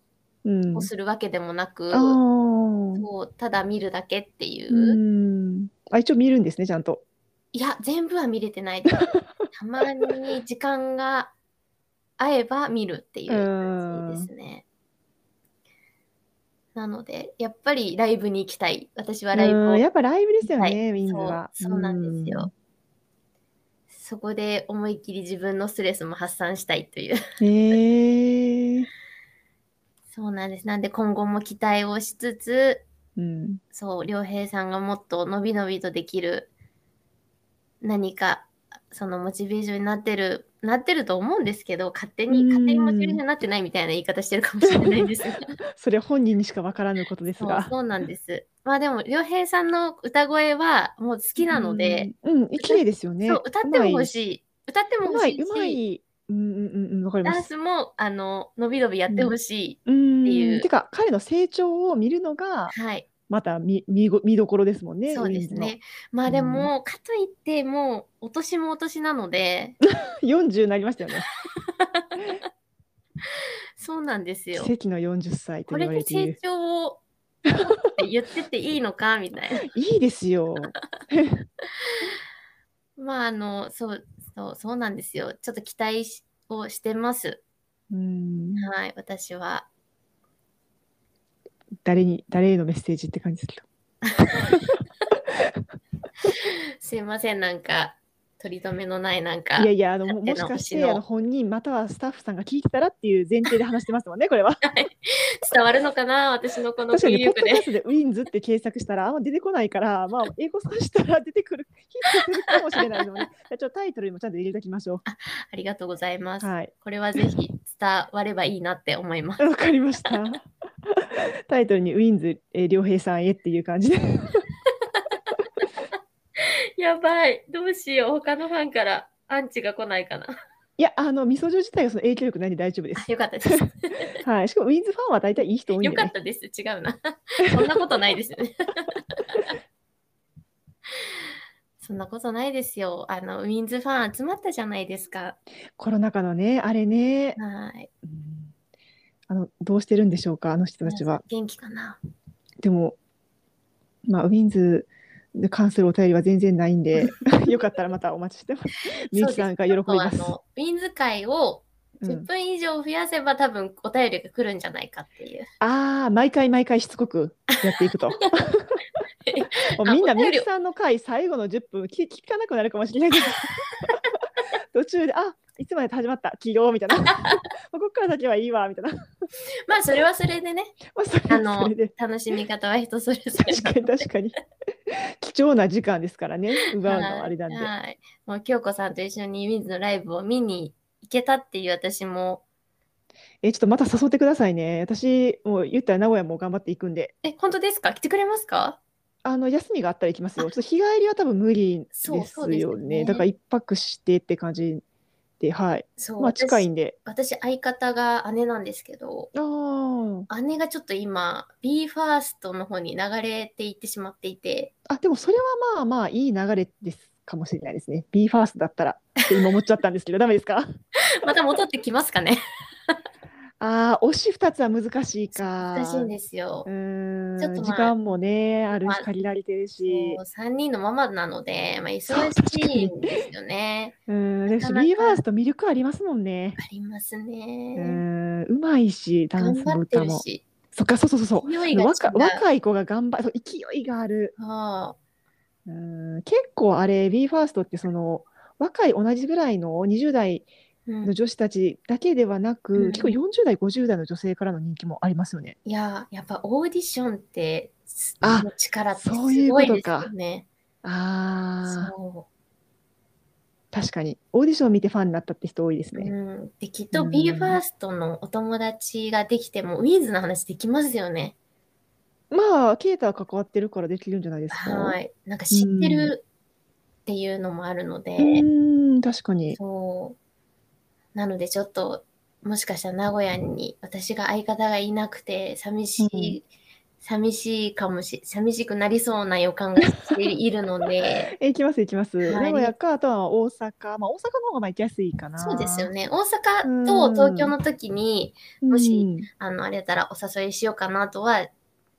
うん。をするわけでもなく、ああ。そうただ見るだけっていう。うん。あ、一応見るんですね、ちゃんと。いや、全部は見れてないです。たまに時間が会えば見るっていう感じですね。なので、やっぱりライブに行きたい。私はライブを。やっぱライブですよはね、いウィンズは。そうそうなんですよ。そこで思いっきり自分のストレスも発散したいという。え。そうなんです。なんで今後も期待をしつつ、うん。そう、良平さんがもっと伸び伸びとできる何か、そのモチベーションになってる、なってると思うんですけど、勝手に、うん勝手にモチベーションになってないみたいな言い方してるかもしれないんですが。それ本人にしかわからぬことですが。そうなんです。まあでも、良平さんの歌声はもう好きなので、うん、うん、綺麗ですよね。そう、歌っても欲い。しい。歌っても欲しいうまし、い。うんうんうんうん、わかりダンます。スも、あの、伸び伸びやってほしい。うん。っていうてか、彼の成長を見るのが、はい。また見見ご見どころですもんね、そうです。ね。まあでも、かといって、もう、お年もお年なので、40になりましたよね。そうなんですよ。奇跡の40歳とこ言れで成われている。長をって言ってていいのかみたいな。いいですよ。まあ、あの、そう、そう、そうなんですよ。ちょっと期待しをしてます。うん。はい、私は。誰に、誰へのメッセージって感じですけど。すいません、なんか、取り留めのない、なんかいや、いや、あの、もしかして、あの、本人、またはスタッフさんが聞いてたらっていう前提で話してますもんね、これは。伝わるのかな？私のこの確かに、ポッ。ドキャストでウィンズって検索したら、あんま出てこないから、まあ、英語さしたら出てくる、ヒットするかもしれないので、ちょっとタイトルにもちゃんと入れておきましょありがとうございます。う。はい。これはぜひ伝わればいいなって思います。わかりました。タイトルにウィンズ、えー、良平さんへっていう感じで。やばい。どうしよう。他のファンからアンチが来ないかな。いや、あの、味噌汁自体がその影響力ないんで大丈夫であす。よかったです。はい。しかも、ウィンズファンは大体いい人多いんよでね。かったです。違うな。そんなことないですよね。そんなことないですよ。あの、ウィンズファン集まったじゃないですか。コロナ禍のね、あれね、はい。うんあの、どうしてるんでしょうか、あの人たちは。元気かな？でも、まあ、ウィンズに関するお便りは全然ないんで、よかったらまたお待ちしてます。みゆきさんが喜びます。ウィンズ会をうん10分以上増やせば、多分お便りが来るんじゃないかっていう。ああ、毎回毎回しつこくやっていくと。みんな、みゆきさんの回、最後の10分聞、聞かなくなるかもしれないです。途中で、あいつまで始まった、起業みたいな。ここから先はいいわ、みたいな。まあ、それはそれでね、まあ、の楽しみ方は人それぞれ確かに確かに。貴重な時間ですからね、奪うのはあれなんで。はいはい。もう京子さんと一緒にウィンズのライブを見に行けたっていう私も、え、ちょっとまた誘ってくださいね。私、もう言ったら名古屋も頑張っていくんで。え、本当ですか？来てくれますか？あの休みがあったら行きますよ。ちょっと日帰りは多分無理でそうそうすですよよね。ねだから一泊してって感じで、はい。そう、まあ近い私んで。私、相方が姉なんですけど、あ姉がちょっと今、BE:FIRST の方に流れていってしまっていて、あ。あ、でもそれはまあまあいい流れですかもしれないですね。BE:FIRST だったらって今思っちゃったんですけど、ダメですか？また戻ってきますかねああ、推し2つは難しいか。難しいんですよう。ーん、ちょっとまあ時間もね、あるまあし、借りられてるし。3人のママなので、まあ、忙しいんですよね。うーん、でなかなか BE:FIRST 魅力ありますもんね。ありますうーね。ん、うまいし、ダンスも歌も。そっか、そうそうそう。若若い子が頑張る、そう勢いがある。あうん結構あれ、BE:FIRST ってその若い同じぐらいの20代の女子たちだけではなく、うん結構40代、50代の女性からの人気もありますよね。いや、やっぱオーディションって、あの力ってすごいですよね。ああ、そ確かに。オーディションを見てファンになったって人多いですう。ね。うん、で、きっとうん BE:FIRST のお友達ができても、ウィンズの話できますよね。まあ、ケイタは関わってるからできるんじゃないですか。はい。なんか知ってるっていうのもあるので、うん、確かに。そう。なのでちょっと、もしかしたら名古屋に私が相方がいなくて、寂しい、寂しいかもし、寂しくなりそうな予感がしているので、え、行きます、行きます。はい名古屋か、あとは大阪。まあ、大阪の方がまあ行きやすいかな。そうですよね。大阪と東京の時に、うん。もしあの、あれだったらお誘いしようかなとは、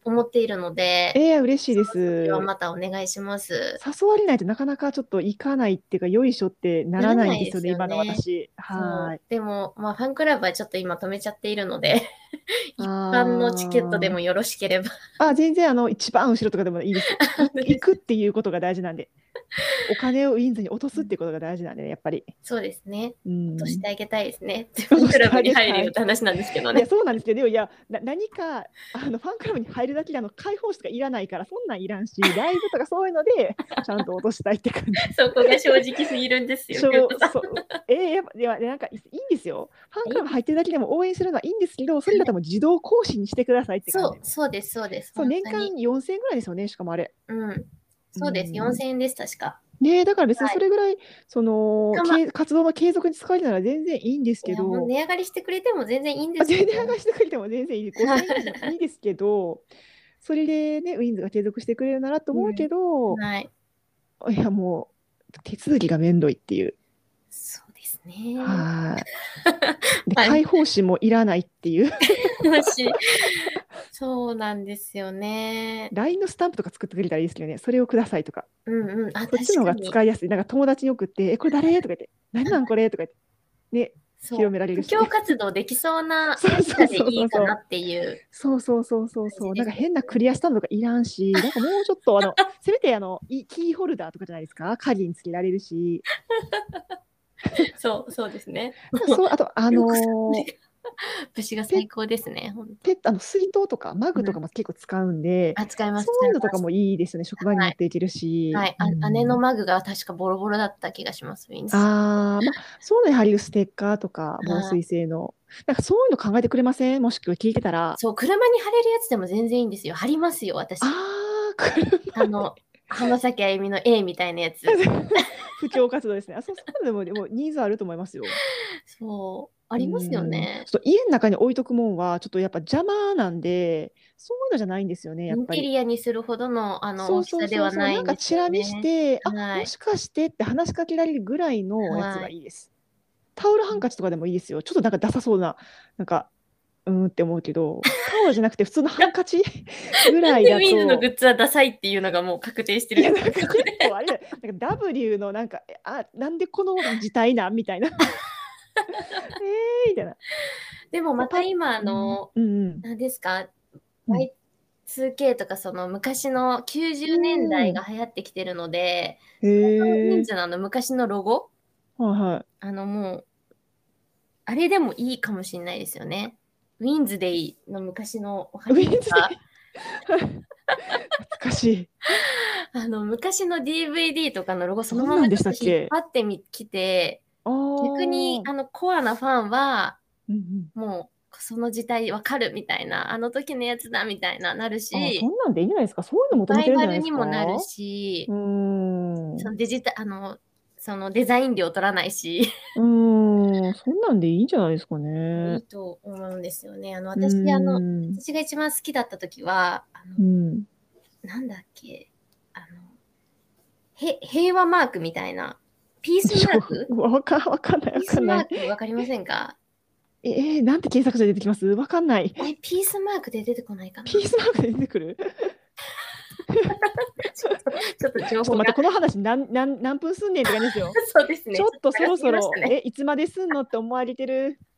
思っているので、えー、嬉しいです。またお願いします。誘われないとなかなかちょっと行かないっていうか、よいしょってならないんですよね、今のならない私。はい。でも、まあ、ファンクラブはちょっと今止めちゃっているので、一般のチケットでもよろしければ。あ、全然あの、一番後ろとかでもいい です。行くっていうことが大事なんで。お金をウィンズに落とすっていうことが大事なんでね、やっぱり。そうですね。うん。としてあげたいですね。落とファンクラブに入るよって話なんですけどねいや。そうなんですけど、いや、な何かあのファンクラブに入るだけであの開放誌とかいらないから、そんなんいらんし、ライブとかそういうので、ちゃんと落としたいって感じ。そこが正直すぎるんですよ。そうえー、やっぱではでなんかいいいんですよ。ファンクラブ入ってるだけでも応援するのはいいんですけど、それだったらもう自動更新にしてくださいって感じ。そう、そうです、そうです。そう年間本当に4000円ぐらいですよね、しかもあれ。うん。そうです。うん4000円です、確か。ねえだから別にはいそれぐらい、そのかまけい活動の継続に使えるなら全然いいんですけいやもうど、値上がりしてくれても全然いいんであすけど全然上がしてくれても全然いいです。5000円いいですけど、それでね、ウィンズが継続してくれるならと思うけど、はい。いやもう手続きがめんどいっていう。そうですね。はい。で、はい開放誌もいらないっていう。私そうなんですよね。LINE のスタンプとか作ってくれたらいいですけどね、それをくださいとか。うんうん。あ、そっちの方が使いやすい。なんか友達に送って、え、これ誰？とか言って、何なんこれ？とか言って、ね、広められるし布教活動できそうな そうそうそうそうでいいかなっていう。そうそうそうそうそう。なんか変なクリアスタンドとかいらんし、なんかもうちょっとあの、せめてあの、いキーホルダーとかじゃないですか、鍵につけられるし。そう、そうですね。そう、あと、あのー武士が最高ですね。ペあの水筒とかマグとかも結構使うんで、あ、使います。そういうのとか使もいいですよね、職場に持っていけるし。はい、あうん姉のマグが確かボロボロだった気がします。あー、まあ、そういうのに貼るステッカーとか、い防水性の。なんかそういうの考えてくれません？もしくは聞いてたら。そう、車に貼れるやつでも全然いいんですよ。貼りますよ、私。ああの、浜崎あゆみの A みたいなやつ。布教活動ですね。あ、そう、そういうのでも、でもニーズあると思いますよ。そう、ありますよねうん。。ちょっと家の中に置いとくもんは、ちょっとやっぱ邪魔なんで、そういうのじゃないんですよね、イやっぱり。ンテリアにするほどのあの大きさで。はないなんかチラ見しね。て、あ、はいもしかしてって話しかけられるぐらいのやつはいがいいです。タオルハンカチとかでもいいですよ。ちょっとなんかダサそうな、なんか、うーんって思うけど、タオルじゃなくて普通のハンカチぐらいだと。でウィンズのグッズはダサいっていうのがもう確定していや、る。なんか結構あれだよなんか W のなんか、えあ、なんでこの字体なんみたいな。えーみたいな。でもまた今あの、うんうん。何ですか、うん Y2K とかその昔の90年代が流行ってきてるので、へウィンえ。ズのあの昔のロゴ？はいはい。あのもう、あれでもいいかもしれないですよね。ウィンズデイの昔のお話とか、懐かしい。あの昔の DVD とかのロゴそのまま引っ張ってみきて、逆にあのコアなファンはうんうんもうその時代わかるみたいな、あの時のやつだみたいななるし、あそんなんでいいんじゃないですか？そういうの求めてるんじライバルゃないですか？にもなるしう、ーん。そのデジタあのそのデザイン料取らないし、うーん。そんなんでいいんじゃないですかいねい。と思うんですよね。あの私あのうん私が一番好きだった時はあのうん。なんだっけあのへ平和マークみたいなピースマーク？わかわかんないピースわかんない。マークわかりませんか？えー、なんて検索者出てきます？わかんない。え、ピースマークで出てこないかなピースマークで出てくる？ちょっとちょっと情報がちょっと待って、。この話何何何分すんねんって感じですよ。そうですね。ちょっとそろそろねえ、いつまですんのって思われてる？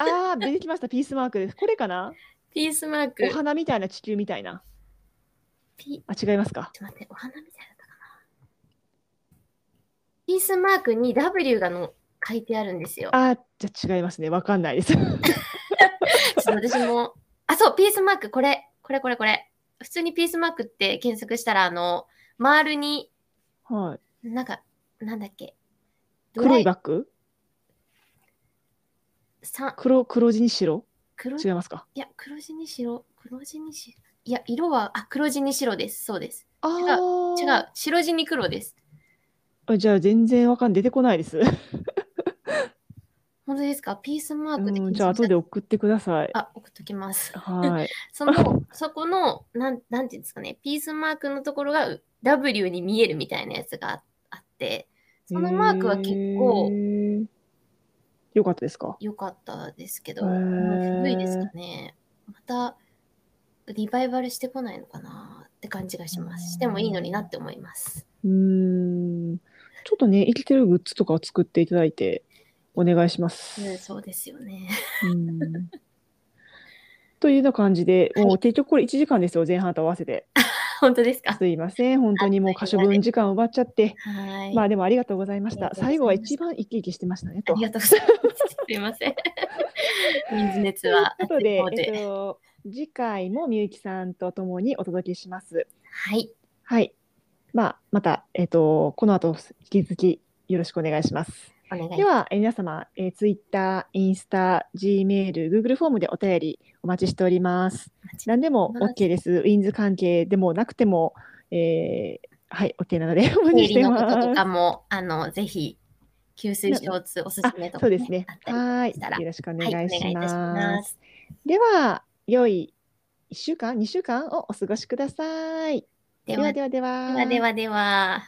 あー、出てきました、ピースマークです。これかな？ピースマーク。お花みたいな地球みたいな。ピあ、違いますか？ちょっと待って、お花みたいな。ピースマークに W がの書いてあるんですよ。あー、じゃあ違いますね。わかんないです。私も、あ、そう、ピースマーク、これ、これこれこれ。普通にピースマークって検索したら、あの、丸に、はい。なんか、なんだっけ？黒いババッグ？さ黒黒地に白？黒？違いますか？いや、黒地に白、黒地に白。いや、色は、あ、黒地に白です。そうです。あー違う、白地に黒です。あじゃあ全然わかん出てこないです。本当ですか？ピースマークでうん、じゃあ後で送ってください。あ、送っときます。はい。その、そこの、なん、なんていうんですかね、ピースマークのところが W に見えるみたいなやつがあって、そのマークは結へ構ーよかったですか？良かったですけど、古いですかね。また、リバイバルしてこないのかなって感じがします。してもいいのになって思います。うーん。ちょっとね、生きてるグッズとかを作っていただいて、お願いします。うん、そうですよね。うんというような感じで、もう結局これ1時間ですよ、前半と合わせて。本当ですか？すいません、本当にもう可処分時間奪っちゃって。はい。まあでもありがとうございました。最後は一番生き生きしてましたねと。ありがとうございます。すいません。水熱というはことで、えっと、次回もみゆきさんとともにお届けします。はい。はい。まあ、また、えっと、この後、引き続きよろしくお願いします。お願いでは、え皆様、えー、Twitter、インスタ、Gmail、Google フォームでお便りお待ちしております。何でも OK です。ウィンズ関係でもなくても、えーはい、OK なのでお待ちしてます。こととかも、あの、ぜひ、吸水ショーツおすすめとか、そうですねはい。よろしくお願いしたしま。ますす。では、良い1週間、2週間をお過ごしください。ではではでは。ではではでは。